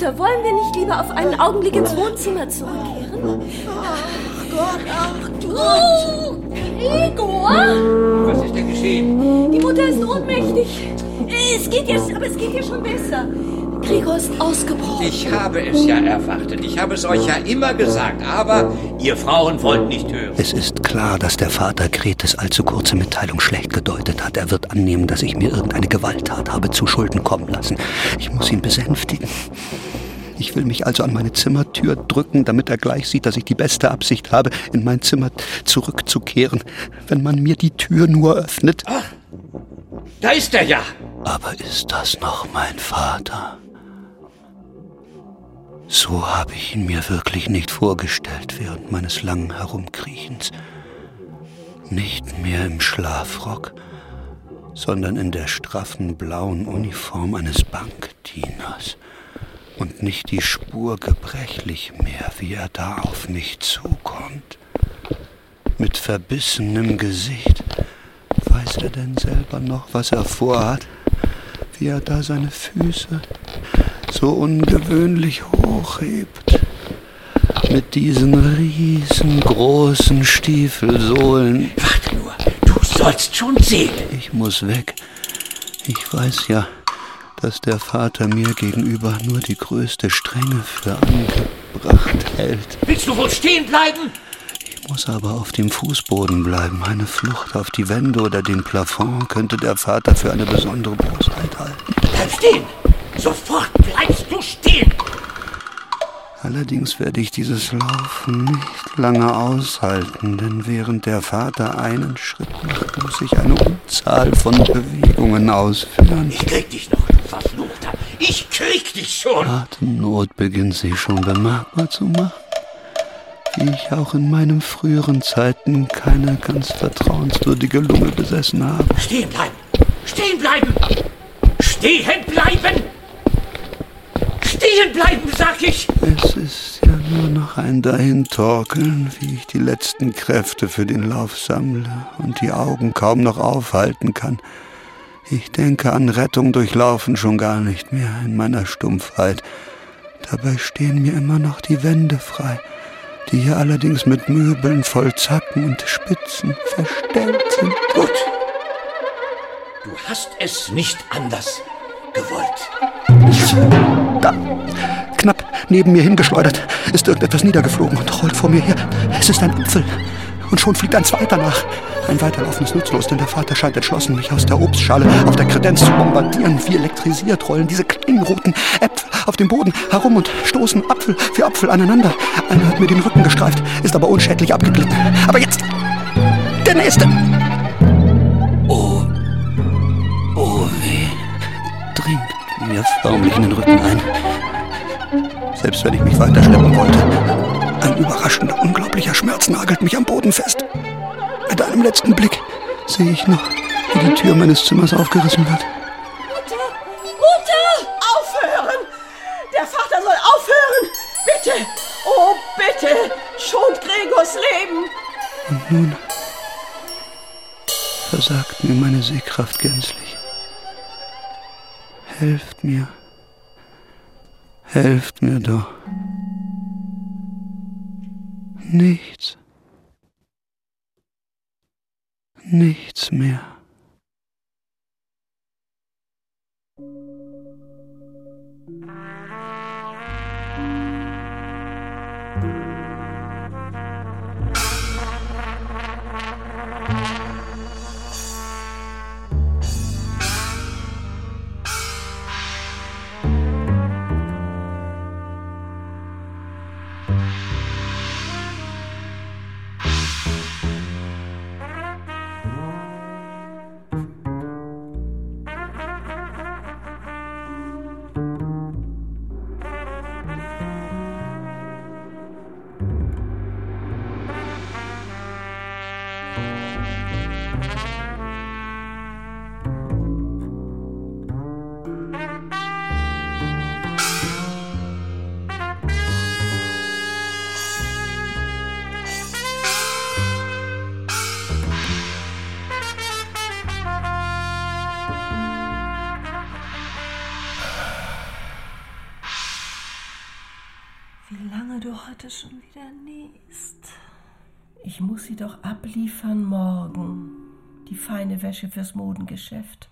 Mutter, wollen wir nicht lieber auf einen Augenblick ins Wohnzimmer zurückkehren? Ach Gott, ach du. Oh, Gregor? Was ist denn geschehen? Die Mutter ist ohnmächtig. Es geht jetzt, aber es geht ihr schon besser. Gregor ist ausgebrochen. Ich habe es ja erwartet. Ich habe es euch ja immer gesagt. Aber ihr Frauen wollt nicht hören. Es ist klar, dass der Vater Gretes allzu kurze Mitteilung schlecht gedeutet hat. Er wird annehmen, dass ich mir irgendeine Gewalttat habe zu Schulden kommen lassen. Ich muss ihn besänftigen. Ich will mich also an meine Zimmertür drücken, damit er gleich sieht, dass ich die beste Absicht habe, in mein Zimmer zurückzukehren, wenn man mir die Tür nur öffnet. Da ist er ja. Aber ist das noch mein Vater? So habe ich ihn mir wirklich nicht vorgestellt während meines langen Herumkriechens. Nicht mehr im Schlafrock, sondern in der straffen blauen Uniform eines Bankdieners. Und nicht die Spur gebrechlich mehr, wie er da auf mich zukommt. Mit verbissenem Gesicht. Weiß er denn selber noch, was er vorhat? Wie er da seine Füße so ungewöhnlich hochhebt. Mit diesen riesengroßen Stiefelsohlen. Warte nur. Du sollst schon sehen. Ich muss weg. Ich weiß ja, dass der Vater mir gegenüber nur die größte Strenge für angebracht hält. Willst du wohl stehen bleiben? Ich muss aber auf dem Fußboden bleiben. Eine Flucht auf die Wände oder den Plafond könnte der Vater für eine besondere Bosheit halten. Bleib stehen. Sofort bleibst du stehen. Allerdings werde ich dieses Laufen nicht lange aushalten, denn während der Vater einen Schritt macht, muss ich eine Unzahl von Bewegungen ausführen. Ich krieg dich noch, du Verfluchter. Ich krieg dich schon. Atemnot beginnt sich schon bemerkbar zu machen. Wie ich auch in meinen früheren Zeiten keine ganz vertrauenswürdige Lunge besessen habe. Stehen bleiben. Stehen bleiben. Stehen bleiben. Stehen bleiben, sag ich. Es ist ja nur noch ein Dahintorkeln, wie ich die letzten Kräfte für den Lauf sammle und die Augen kaum noch aufhalten kann. Ich denke an Rettung durch Laufen schon gar nicht mehr in meiner Stumpfheit. Dabei stehen mir immer noch die Wände frei, die hier allerdings mit Möbeln voll Zacken und Spitzen verstellt sind. Gut. Du hast es nicht anders gewollt. Da, knapp neben mir hingeschleudert, ist irgendetwas niedergeflogen und rollt vor mir her. Es ist ein Apfel. Und schon fliegt ein zweiter nach. Ein Weiterlaufen ist nutzlos, denn der Vater scheint entschlossen, mich aus der Obstschale auf der Kredenz zu bombardieren. Wie elektrisiert rollen diese kleinen roten Äpfel auf dem Boden herum und stoßen Apfel für Apfel aneinander. Einer hat mir den Rücken gestreift, ist aber unschädlich abgeglitten. Aber jetzt der nächste. Mir förmlich in den Rücken ein. Selbst wenn ich mich weiterschleppen wollte. Ein überraschender, unglaublicher Schmerz nagelt mich am Boden fest. Mit einem letzten Blick sehe ich noch, wie die Tür meines Zimmers aufgerissen wird. Mutter! Mutter! Aufhören! Der Vater soll aufhören! Bitte! Oh, bitte! Schont Gregors Leben! Und nun versagt mir meine Sehkraft gänzlich. Helft mir. Helft mir doch. Nichts. Nichts mehr. Ich muss sie doch abliefern morgen. Die feine Wäsche fürs Modengeschäft.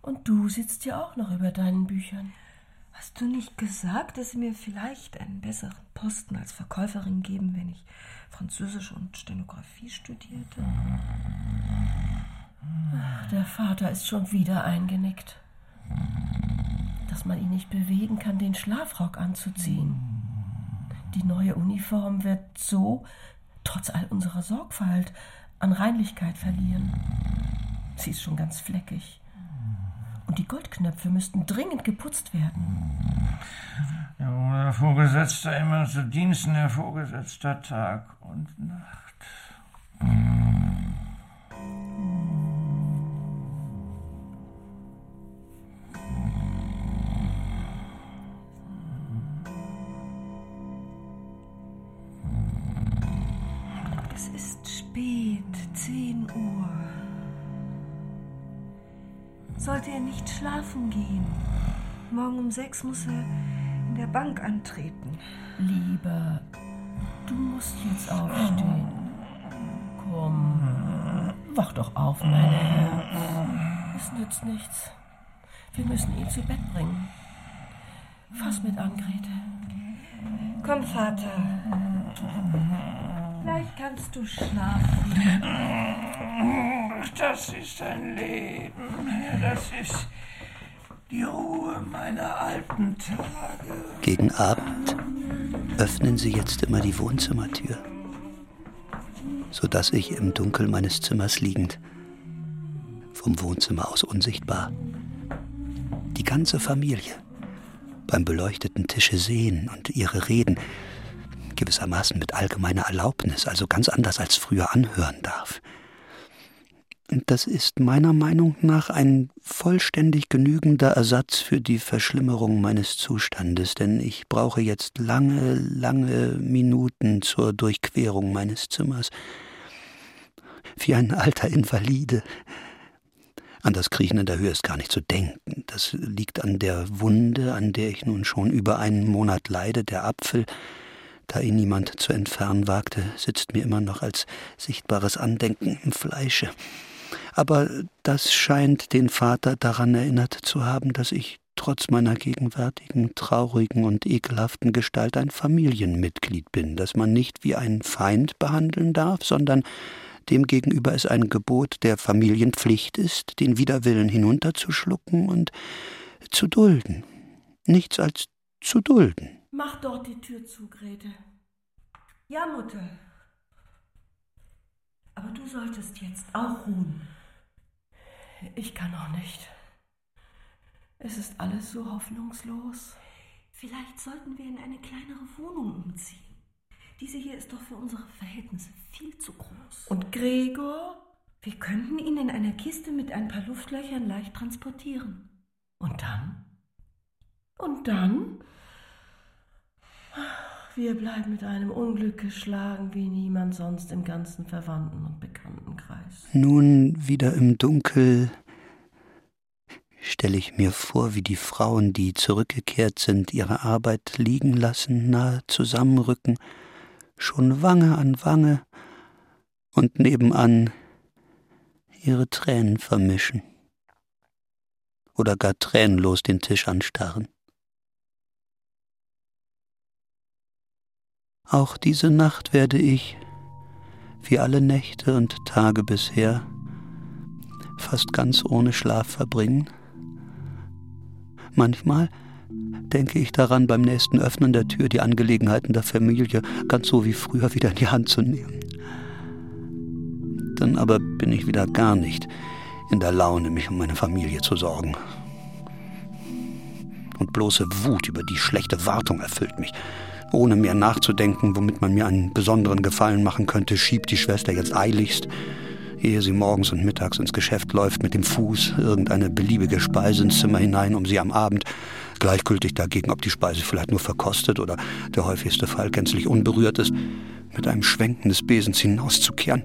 Und du sitzt ja auch noch über deinen Büchern. Hast du nicht gesagt, dass sie mir vielleicht einen besseren Posten als Verkäuferin geben, wenn ich Französisch und Stenografie studierte? Ach, der Vater ist schon wieder eingenickt. Dass man ihn nicht bewegen kann, den Schlafrock anzuziehen. Die neue Uniform wird so, trotz all unserer Sorgfalt, an Reinlichkeit verlieren. Sie ist schon ganz fleckig. Und die Goldknöpfe müssten dringend geputzt werden. Ja, wo der Vorgesetzte immer zu Diensten, der Vorgesetzter Tag und Nacht. Schlafen gehen? Morgen um sechs muss er in der Bank antreten. Lieber, du musst jetzt aufstehen. Komm, wach doch auf, mein Herr. Es nützt nichts. Wir müssen ihn zu Bett bringen. Fass mit an, Grete. Komm, Vater. Vielleicht kannst du schlafen. Das ist ein Leben. Das ist die Ruhe meiner alten Tage. Gegen Abend öffnen sie jetzt immer die Wohnzimmertür, sodass ich im Dunkel meines Zimmers liegend, vom Wohnzimmer aus unsichtbar, die ganze Familie beim beleuchteten Tische sehen und ihre Reden gewissermaßen mit allgemeiner Erlaubnis, also ganz anders als früher anhören darf. Das ist meiner Meinung nach ein vollständig genügender Ersatz für die Verschlimmerung meines Zustandes, denn ich brauche jetzt lange, lange Minuten zur Durchquerung meines Zimmers. Wie ein alter Invalide. An das Kriechen in der Höhe ist gar nicht zu denken. Das liegt an der Wunde, an der ich nun schon über einen Monat leide. Der Apfel, da ihn niemand zu entfernen wagte, sitzt mir immer noch als sichtbares Andenken im Fleische. Aber das scheint den Vater daran erinnert zu haben, dass ich trotz meiner gegenwärtigen traurigen und ekelhaften Gestalt ein Familienmitglied bin, dass man nicht wie einen Feind behandeln darf, sondern demgegenüber es ein Gebot der Familienpflicht ist, den Widerwillen hinunterzuschlucken und zu dulden. Nichts als zu dulden. Mach dort die Tür zu, Grete. Ja, Mutter. Aber du solltest jetzt auch ruhen. Ich kann auch nicht. Es ist alles so hoffnungslos. Vielleicht sollten wir in eine kleinere Wohnung umziehen. Diese hier ist doch für unsere Verhältnisse viel zu groß. Und Gregor? Wir könnten ihn in einer Kiste mit ein paar Luftlöchern leicht transportieren. Und dann? Und dann? Wir bleiben mit einem Unglück geschlagen wie niemand sonst im ganzen Verwandten- und Bekanntenkreis. Nun wieder im Dunkel stelle ich mir vor, wie die Frauen, die zurückgekehrt sind, ihre Arbeit liegen lassen, nahe zusammenrücken, schon Wange an Wange und nebenan ihre Tränen vermischen oder gar tränenlos den Tisch anstarren. Auch diese Nacht werde ich, wie alle Nächte und Tage bisher, fast ganz ohne Schlaf verbringen. Manchmal denke ich daran, beim nächsten Öffnen der Tür die Angelegenheiten der Familie ganz so wie früher wieder in die Hand zu nehmen. Dann aber bin ich wieder gar nicht in der Laune, mich um meine Familie zu sorgen. Und bloße Wut über die schlechte Wartung erfüllt mich. Ohne mehr nachzudenken, womit man mir einen besonderen Gefallen machen könnte, schiebt die Schwester jetzt eiligst, ehe sie morgens und mittags ins Geschäft läuft, mit dem Fuß irgendeine beliebige Speise ins Zimmer hinein, um sie am Abend, gleichgültig dagegen, ob die Speise vielleicht nur verkostet oder der häufigste Fall gänzlich unberührt ist, mit einem Schwenken des Besens hinauszukehren.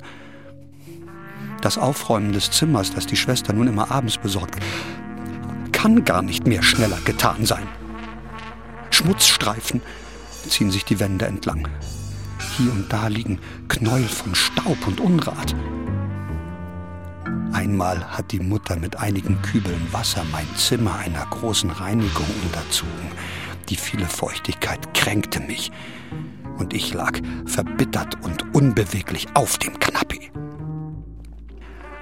Das Aufräumen des Zimmers, das die Schwester nun immer abends besorgt, kann gar nicht mehr schneller getan sein. Schmutzstreifen, ziehen sich die Wände entlang. Hier und da liegen Knäuel von Staub und Unrat. Einmal hat die Mutter mit einigen Kübeln Wasser mein Zimmer einer großen Reinigung unterzogen. Die viele Feuchtigkeit kränkte mich. Und ich lag verbittert und unbeweglich auf dem Knappi.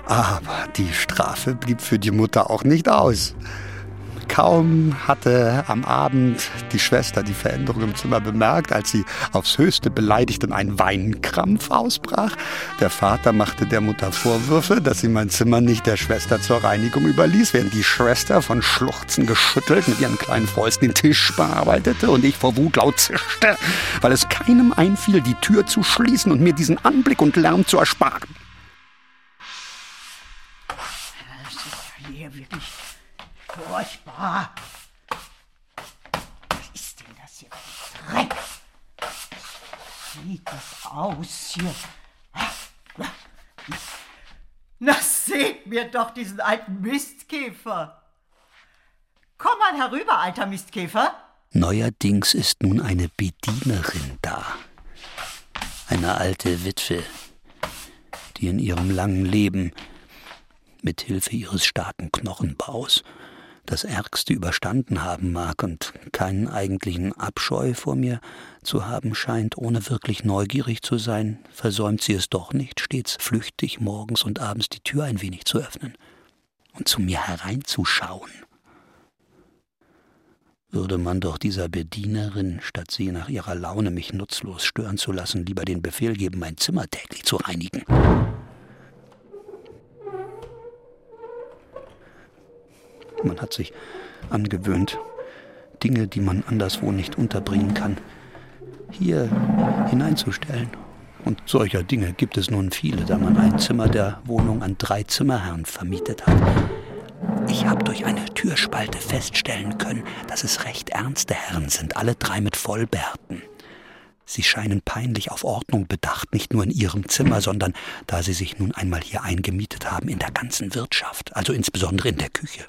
Aber die Strafe blieb für die Mutter auch nicht aus. Kaum hatte am Abend die Schwester die Veränderung im Zimmer bemerkt, als sie aufs Höchste beleidigt und einen Weinkrampf ausbrach. Der Vater machte der Mutter Vorwürfe, dass sie mein Zimmer nicht der Schwester zur Reinigung überließ, während die Schwester von Schluchzen geschüttelt mit ihren kleinen Fäusten den Tisch bearbeitete und ich vor Wut laut zischte, weil es keinem einfiel, die Tür zu schließen und mir diesen Anblick und Lärm zu ersparen. Das ist hier wirklich furchtbar. Was ist denn das hier für ein Dreck? Sieht das aus hier? Na, seht mir doch diesen alten Mistkäfer. Komm mal herüber, alter Mistkäfer. Neuerdings ist nun eine Bedienerin da. Eine alte Witwe, die in ihrem langen Leben mit Hilfe ihres starken Knochenbaus das Ärgste überstanden haben mag und keinen eigentlichen Abscheu vor mir zu haben scheint, ohne wirklich neugierig zu sein, versäumt sie es doch nicht, stets flüchtig morgens und abends die Tür ein wenig zu öffnen und zu mir hereinzuschauen. Würde man doch dieser Bedienerin, statt sie nach ihrer Laune mich nutzlos stören zu lassen, lieber den Befehl geben, mein Zimmer täglich zu reinigen. Man hat sich angewöhnt, Dinge, die man anderswo nicht unterbringen kann, hier hineinzustellen. Und solcher Dinge gibt es nun viele, da man ein Zimmer der Wohnung an drei Zimmerherren vermietet hat. Ich habe durch eine Türspalte feststellen können, dass es recht ernste Herren sind, alle drei mit Vollbärten. Sie scheinen peinlich auf Ordnung bedacht, nicht nur in ihrem Zimmer, sondern, da sie sich nun einmal hier eingemietet haben, in der ganzen Wirtschaft, also insbesondere in der Küche.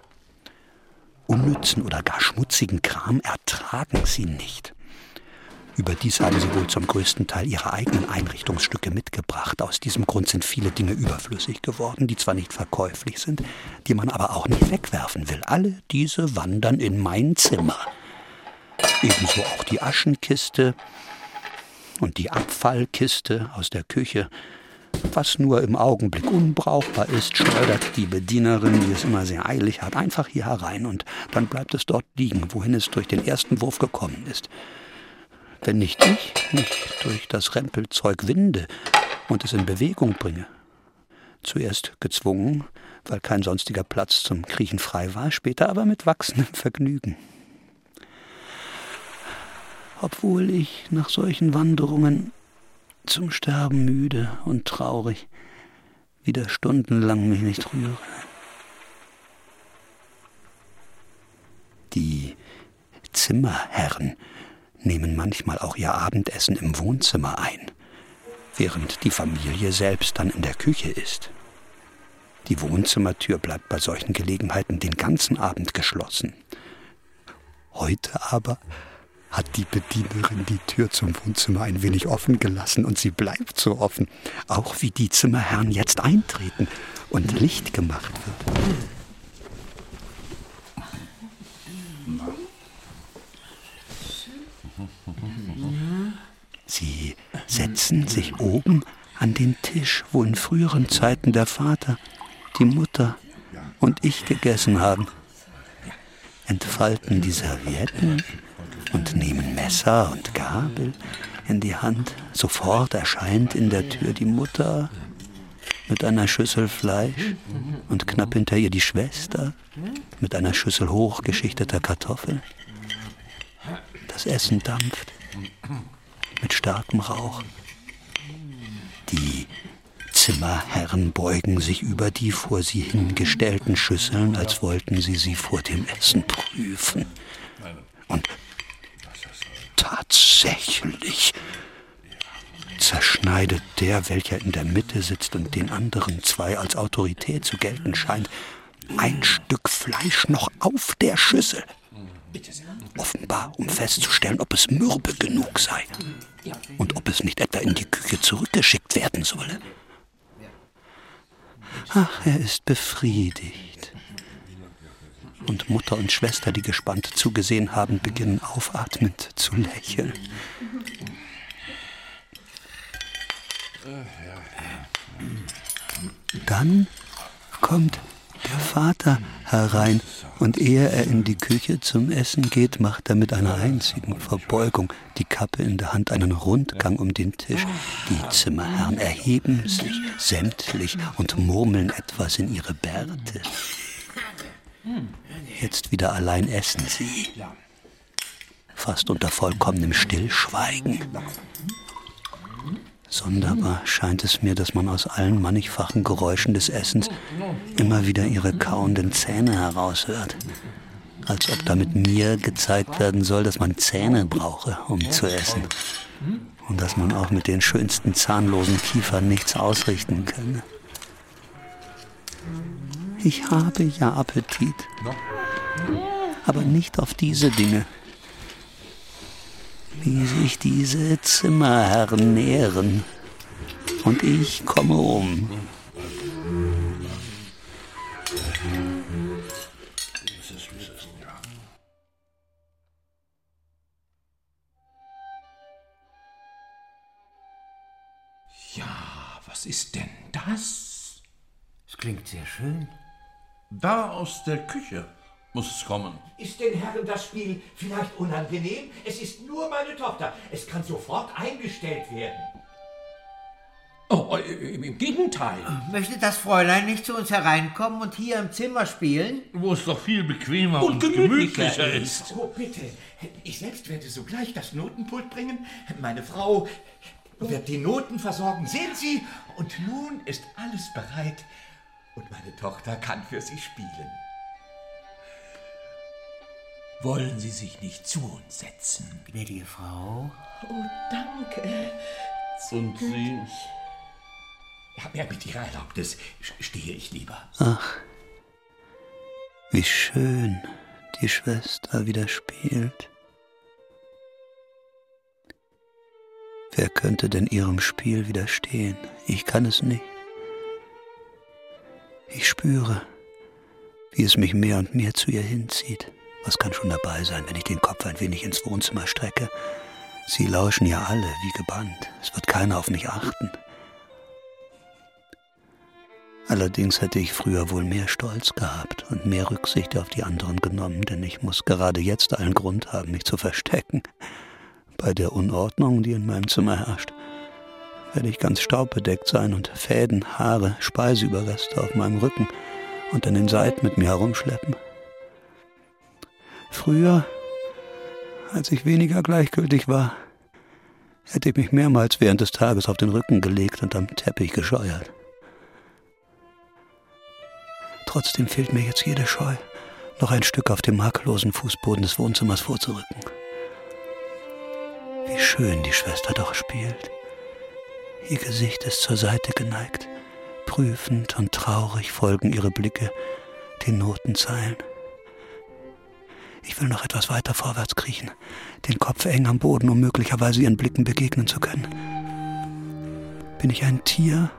Unnützen oder gar schmutzigen Kram ertragen sie nicht. Überdies haben sie wohl zum größten Teil ihre eigenen Einrichtungsstücke mitgebracht. Aus diesem Grund sind viele Dinge überflüssig geworden, die zwar nicht verkäuflich sind, die man aber auch nicht wegwerfen will. Alle diese wandern in mein Zimmer. Ebenso auch die Aschenkiste und die Abfallkiste aus der Küche. Was nur im Augenblick unbrauchbar ist, schleudert die Bedienerin, die es immer sehr eilig hat, einfach hier herein und dann bleibt es dort liegen, wohin es durch den ersten Wurf gekommen ist. Wenn nicht ich mich durch das Rempelzeug winde und es in Bewegung bringe, zuerst gezwungen, weil kein sonstiger Platz zum Kriechen frei war, später aber mit wachsendem Vergnügen. Obwohl ich nach solchen Wanderungen zum Sterben müde und traurig, wieder stundenlang mich nicht rühre. Die Zimmerherren nehmen manchmal auch ihr Abendessen im Wohnzimmer ein, während die Familie selbst dann in der Küche ist. Die Wohnzimmertür bleibt bei solchen Gelegenheiten den ganzen Abend geschlossen. Heute aber hat die Bedienerin die Tür zum Wohnzimmer ein wenig offen gelassen und sie bleibt so offen, auch wie die Zimmerherren jetzt eintreten und Licht gemacht wird. Sie setzen sich oben an den Tisch, wo in früheren Zeiten der Vater, die Mutter und ich gegessen haben, entfalten die Servietten und nehmen Messer und Gabel in die Hand. Sofort erscheint in der Tür die Mutter mit einer Schüssel Fleisch und knapp hinter ihr die Schwester mit einer Schüssel hochgeschichteter Kartoffeln. Das Essen dampft mit starkem Rauch. Die Zimmerherren beugen sich über die vor sie hingestellten Schüsseln, als wollten sie sie vor dem Essen prüfen. Und tatsächlich zerschneidet der, welcher in der Mitte sitzt und den anderen zwei als Autorität zu gelten scheint, ein Stück Fleisch noch auf der Schüssel. Offenbar, um festzustellen, ob es mürbe genug sei und ob es nicht etwa in die Küche zurückgeschickt werden solle. Ach, er ist befriedigt. Und Mutter und Schwester, die gespannt zugesehen haben, beginnen aufatmend zu lächeln. Dann kommt der Vater herein und ehe er in die Küche zum Essen geht, macht er mit einer einzigen Verbeugung, die Kappe in der Hand, einen Rundgang um den Tisch. Die Zimmerherren erheben sich sämtlich und murmeln etwas in ihre Bärte. Jetzt wieder allein essen sie. Fast unter vollkommenem Stillschweigen. Sonderbar scheint es mir, dass man aus allen mannigfachen Geräuschen des Essens immer wieder ihre kauenden Zähne heraushört. Als ob damit mir gezeigt werden soll, dass man Zähne brauche, um zu essen. Und dass man auch mit den schönsten zahnlosen Kiefern nichts ausrichten könne. Ich habe ja Appetit. Aber nicht auf diese Dinge wie sich diese Zimmerherren nähren. Und ich komme um. Ja, was ist denn das? Es klingt sehr schön. Da aus der Küche muss es kommen. Ist den Herren das Spiel vielleicht unangenehm? Es ist nur meine Tochter. Es kann sofort eingestellt werden. Oh, im Gegenteil. Möchte das Fräulein nicht zu uns hereinkommen und hier im Zimmer spielen? Wo es doch viel bequemer und, und gemütlicher, gemütlicher ist. Oh, bitte. Ich selbst werde sogleich das Notenpult bringen. Meine Frau wird die Noten versorgen. Sehen Sie? Und nun ist alles bereit. Und meine Tochter kann für Sie spielen. Wollen Sie sich nicht zu uns setzen? Gnädige Frau. Oh, danke. Und Sie? Ja, mit Ihrer Erlaubnis stehe ich lieber. Ach, wie schön die Schwester wieder spielt. Wer könnte denn ihrem Spiel widerstehen? Ich kann es nicht. Ich spüre, wie es mich mehr und mehr zu ihr hinzieht. Was kann schon dabei sein, wenn ich den Kopf ein wenig ins Wohnzimmer strecke? Sie lauschen ja alle wie gebannt. Es wird keiner auf mich achten. Allerdings hätte ich früher wohl mehr Stolz gehabt und mehr Rücksicht auf die anderen genommen, denn ich muss gerade jetzt allen Grund haben, mich zu verstecken. Bei der Unordnung, die in meinem Zimmer herrscht, werde ich ganz staubbedeckt sein und Fäden, Haare, Speiseüberreste auf meinem Rücken und an den Seiten mit mir herumschleppen. Früher, als ich weniger gleichgültig war, hätte ich mich mehrmals während des Tages auf den Rücken gelegt und am Teppich gescheuert. Trotzdem fehlt mir jetzt jede Scheu, noch ein Stück auf dem makellosen Fußboden des Wohnzimmers vorzurücken. Wie schön die Schwester doch spielt. Ihr Gesicht ist zur Seite geneigt. Prüfend und traurig folgen ihre Blicke den Notenzeilen. Ich will noch etwas weiter vorwärts kriechen, den Kopf eng am Boden, um möglicherweise ihren Blicken begegnen zu können. Bin ich ein Tier,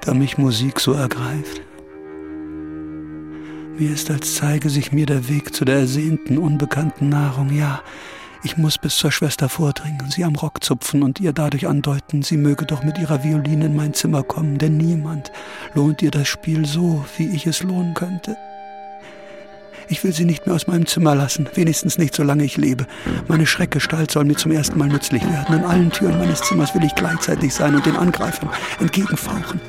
da mich Musik so ergreift? Mir ist, als zeige sich mir der Weg zu der ersehnten, unbekannten Nahrung. Ja, ich muss bis zur Schwester vordringen, sie am Rock zupfen und ihr dadurch andeuten, sie möge doch mit ihrer Violine in mein Zimmer kommen, denn niemand lohnt ihr das Spiel so, wie ich es lohnen könnte. Ich will sie nicht mehr aus meinem Zimmer lassen, wenigstens nicht solange ich lebe. Meine Schreckgestalt soll mir zum ersten Mal nützlich werden. An allen Türen meines Zimmers will ich gleichzeitig sein und den Angreifern entgegenfauchen.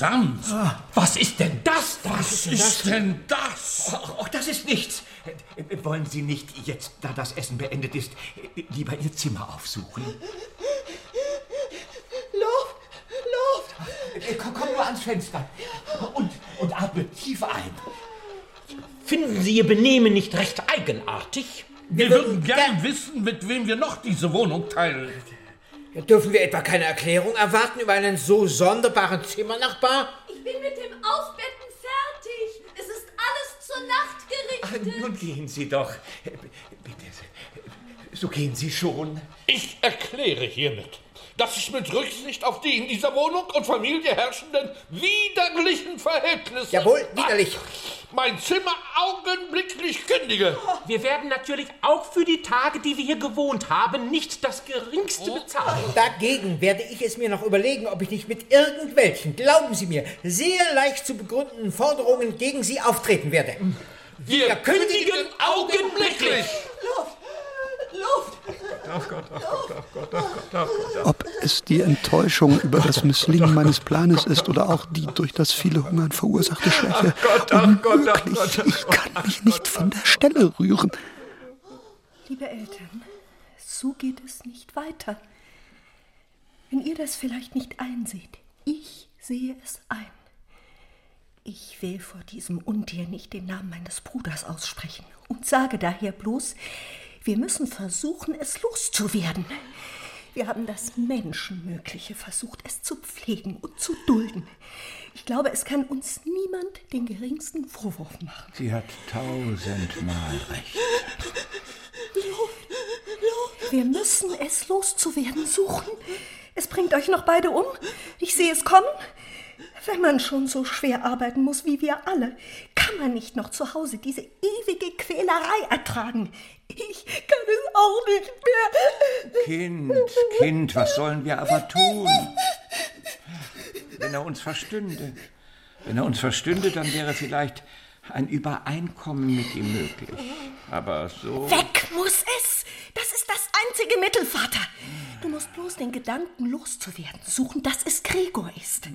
Sams! Was ist denn das? Was ist denn das? Oh, das ist nichts. Wollen Sie nicht jetzt, da das Essen beendet ist, lieber Ihr Zimmer aufsuchen? Luft! Luft! Komm, komm nur ans Fenster und, und atme tief ein. Finden Sie Ihr Benehmen nicht recht eigenartig? Wir, würden gern wissen, mit wem wir noch diese Wohnung teilen. Dürfen wir etwa keine Erklärung erwarten über einen so sonderbaren Zimmernachbar? Ich bin mit dem Aufbetten fertig. Es ist alles zur Nacht gerichtet. Nun gehen Sie doch. Bitte, so gehen Sie schon. Ich erkläre hiermit, dass ich mit Rücksicht auf die in dieser Wohnung und Familie herrschenden widerlichen Verhältnisse. Jawohl, widerlich. Mein Zimmer augenblicklich kündige. Wir werden natürlich auch für die Tage, die wir hier gewohnt haben, nicht das geringste bezahlen. Dagegen werde ich es mir noch überlegen, ob ich nicht mit irgendwelchen, glauben Sie mir, sehr leicht zu begründenden Forderungen gegen Sie auftreten werde. Wir, wir kündigen augenblicklich. Luft! Ob es die Enttäuschung über das Misslingen meines Planes ist oder auch die durch das viele Hungern verursachte Schwäche. Unmöglich. Ich kann mich nicht von der Stelle rühren. Liebe Eltern, so geht es nicht weiter. Wenn ihr das vielleicht nicht einseht, ich sehe es ein. Ich will vor diesem Untier nicht den Namen meines Bruders aussprechen und sage daher bloß, wir müssen versuchen, es loszuwerden. Wir haben das Menschenmögliche versucht, es zu pflegen und zu dulden. Ich glaube, es kann uns niemand den geringsten Vorwurf machen. Sie hat tausendmal recht. Wir müssen es loszuwerden suchen. Es bringt euch noch beide um. Ich sehe es kommen. Wenn man schon so schwer arbeiten muss wie wir alle, kann man nicht noch zu Hause diese ewige Quälerei ertragen. Ich kann es auch nicht mehr. Kind, Kind, was sollen wir aber tun? Wenn er uns verstünde. Wenn er uns verstünde, dann wäre vielleicht ein Übereinkommen mit ihm möglich. Aber so. Weg muss es. Das ist das einzige Mittel, Vater. Du musst bloß den Gedanken loszuwerden suchen, dass es Gregor ist.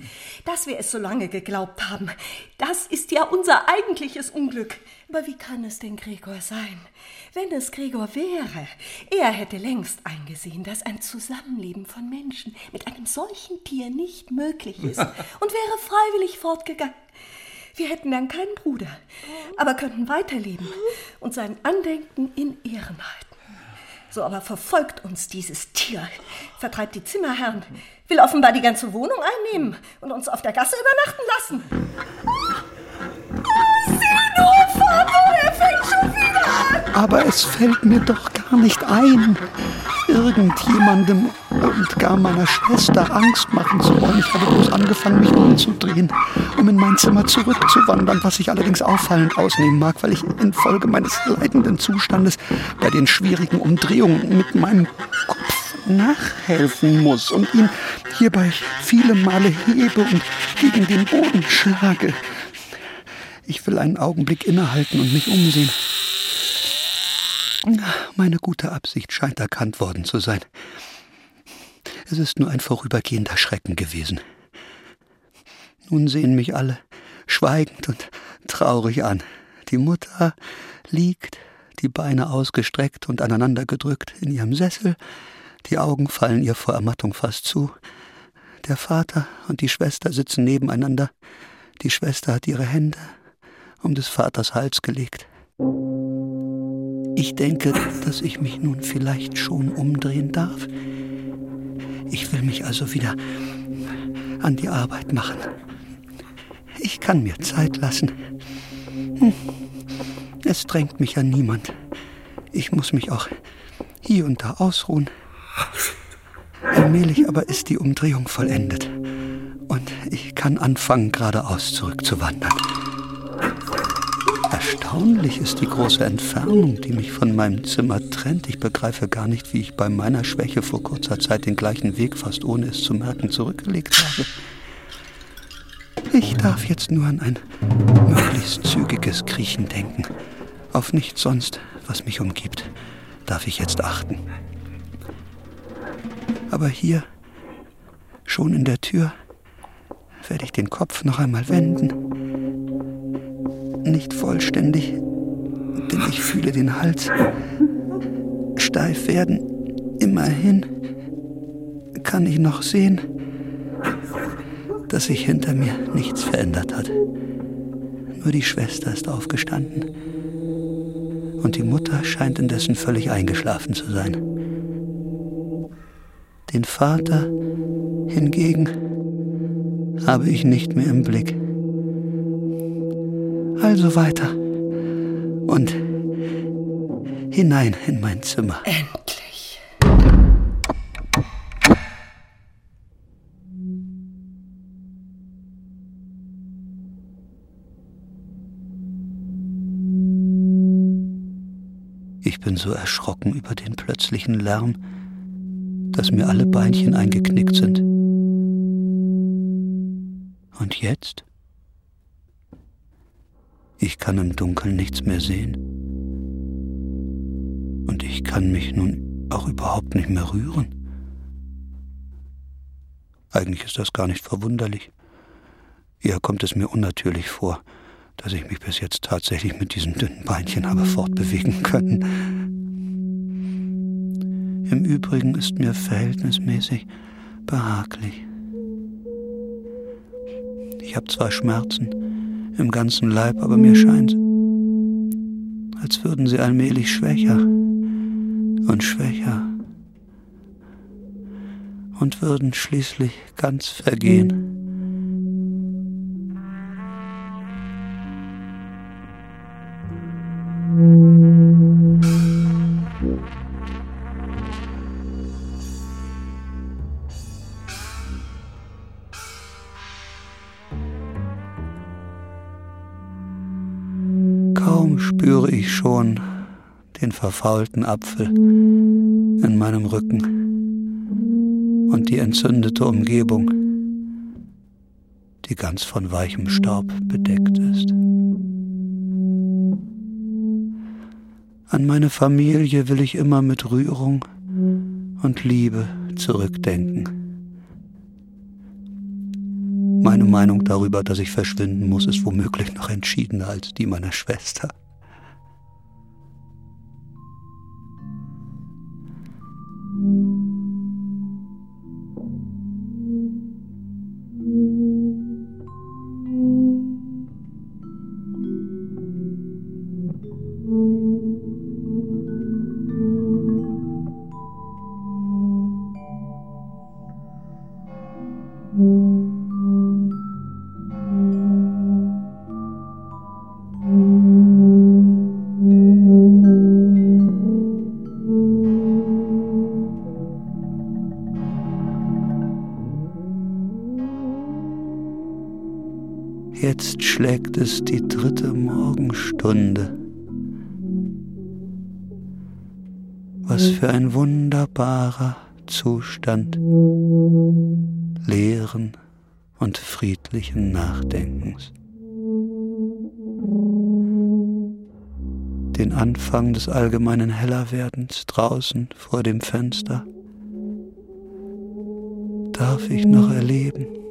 Dass wir es so lange geglaubt haben. Das ist ja unser eigentliches Unglück. Aber wie kann es denn Gregor sein? Wenn es Gregor wäre, er hätte längst eingesehen, dass ein Zusammenleben von Menschen mit einem solchen Tier nicht möglich ist und wäre freiwillig fortgegangen. Wir hätten dann keinen Bruder, aber könnten weiterleben und sein Andenken in Ehren halten. So aber verfolgt uns dieses Tier, vertreibt die Zimmerherren, will offenbar die ganze Wohnung einnehmen und uns auf der Gasse übernachten lassen. Sieh nur, Vater, er fängt schon wieder. Aber es fällt mir doch gar nicht ein, irgendjemandem und gar meiner Schwester Angst machen zu wollen. Ich habe bloß angefangen, mich umzudrehen, um in mein Zimmer zurückzuwandern, was ich allerdings auffallend ausnehmen mag, weil ich infolge meines leidenden Zustandes bei den schwierigen Umdrehungen mit meinem Kopf nachhelfen muss und ihn hierbei viele Male hebe und gegen den Boden schlage. Ich will einen Augenblick innehalten und mich umsehen. Meine gute Absicht scheint erkannt worden zu sein. Es ist nur ein vorübergehender Schrecken gewesen. Nun sehen mich alle schweigend und traurig an. Die Mutter liegt, die Beine ausgestreckt und aneinander gedrückt in ihrem Sessel, die Augen fallen ihr vor Ermattung fast zu. Der Vater und die Schwester sitzen nebeneinander. Die Schwester hat ihre Hände um des Vaters Hals gelegt. Ich denke, dass ich mich nun vielleicht schon umdrehen darf. Ich will mich also wieder an die Arbeit machen. Ich kann mir Zeit lassen. Hm. Es drängt mich ja niemand. Ich muss mich auch hier und da ausruhen. Allmählich aber ist die Umdrehung vollendet. Und ich kann anfangen, geradeaus zurückzuwandern. Erstaunlich ist die große Entfernung, die mich von meinem Zimmer trennt. Ich begreife gar nicht, wie ich bei meiner Schwäche vor kurzer Zeit den gleichen Weg fast ohne es zu merken zurückgelegt habe. Ich darf jetzt nur an ein möglichst zügiges Kriechen denken. Auf nichts sonst, was mich umgibt, darf ich jetzt achten. Aber hier, schon in der Tür, werde ich den Kopf noch einmal wenden. Nicht vollständig, denn ich fühle den Hals steif werden. Immerhin kann ich noch sehen, dass sich hinter mir nichts verändert hat. Nur die Schwester ist aufgestanden. Und die Mutter scheint indessen völlig eingeschlafen zu sein. Den Vater hingegen habe ich nicht mehr im Blick. Also weiter und hinein in mein Zimmer. Endlich. Ich bin so erschrocken über den plötzlichen Lärm, dass mir alle Beinchen eingeknickt sind. Und jetzt? Ich kann im Dunkeln nichts mehr sehen. Und ich kann mich nun auch überhaupt nicht mehr rühren. Eigentlich ist das gar nicht verwunderlich. Eher kommt es mir unnatürlich vor, dass ich mich bis jetzt tatsächlich mit diesen dünnen Beinchen habe fortbewegen können. Im Übrigen ist mir verhältnismäßig behaglich. Ich habe zwar Schmerzen im ganzen Leib, aber mir scheint, als würden sie allmählich schwächer und schwächer und würden schließlich ganz vergehen. Verfaulten Apfel in meinem Rücken und die entzündete Umgebung, die ganz von weichem Staub bedeckt ist. An meine Familie will ich immer mit Rührung und Liebe zurückdenken. Meine Meinung darüber, dass ich verschwinden muss, ist womöglich noch entschiedener als die meiner Schwester. Morgenstunde. Was für ein wunderbarer Zustand leeren und friedlichen Nachdenkens. Den Anfang des allgemeinen Hellerwerdens draußen vor dem Fenster darf ich noch erleben.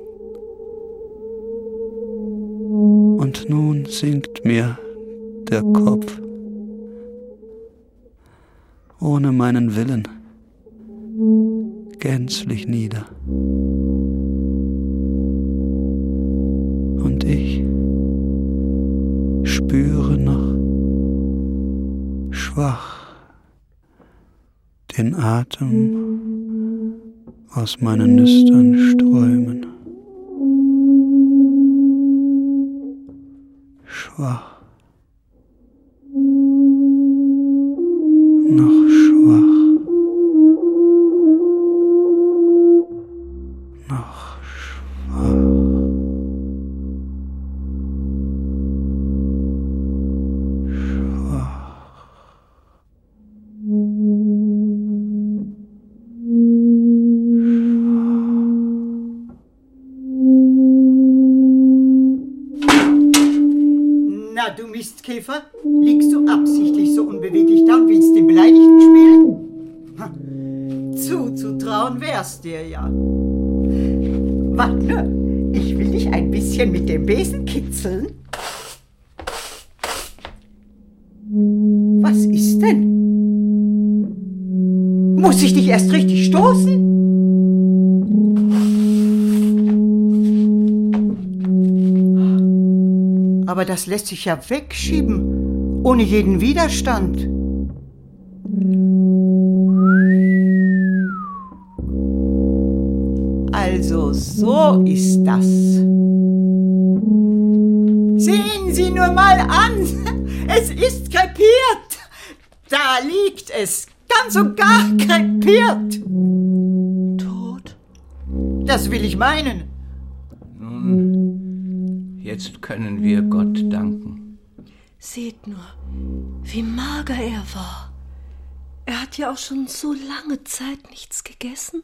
Und nun sinkt mir der Kopf ohne meinen Willen gänzlich nieder. Und ich spüre noch schwach den Atem aus meinen Nüstern strömen. Schwach. Noch Mistkäfer, liegst du absichtlich so unbeweglich da und willst den Beleidigten spielen? Zuzutrauen wär's dir ja. Warte ich will dich ein bisschen mit dem Besen kitzeln. Was ist denn? Muss ich dich erst richtig stoßen? Aber das lässt sich ja wegschieben, ohne jeden Widerstand. Also so ist das. Sehen Sie nur mal an, es ist krepiert. Da liegt es, ganz und gar krepiert. Tot? Das will ich meinen. Nun, jetzt können wir Gott danken. Seht nur, wie mager er war. Er hat ja auch schon so lange Zeit nichts gegessen.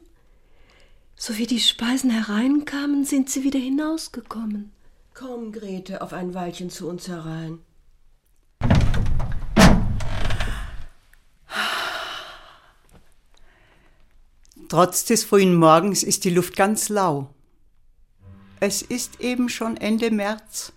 So wie die Speisen hereinkamen, sind sie wieder hinausgekommen. Komm, Grete, auf ein Weilchen zu uns herein. Trotz des frühen Morgens ist die Luft ganz lau. Es ist eben schon Ende März.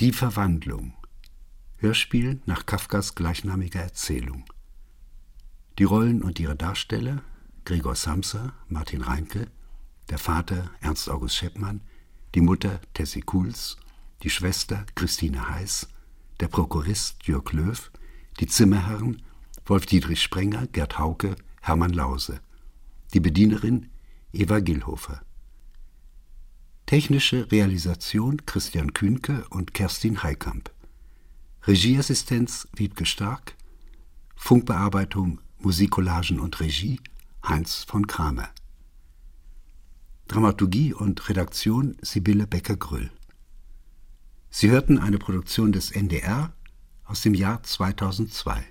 Die Verwandlung. Hörspiel nach Kafkas gleichnamiger Erzählung. Die Rollen und ihre Darsteller Gregor Samsa, Martin Reinke, der Vater Ernst August Scheppmann, die Mutter Tessie Kuhls, die Schwester Christine Heiß, der Prokurist Jörg Löw, die Zimmerherren Wolf-Dietrich Sprenger, Gerd Hauke, Hermann Lause, die Bedienerin Eva Gillhofer. Technische Realisation Christian Kühnke und Kerstin Heikamp. Regieassistenz Wiebke Stark. Funkbearbeitung, Musikcollagen und Regie Heinz von Kramer. Dramaturgie und Redaktion Sibylle Becker-Grüll. Sie hörten eine Produktion des NDR aus dem Jahr 2002.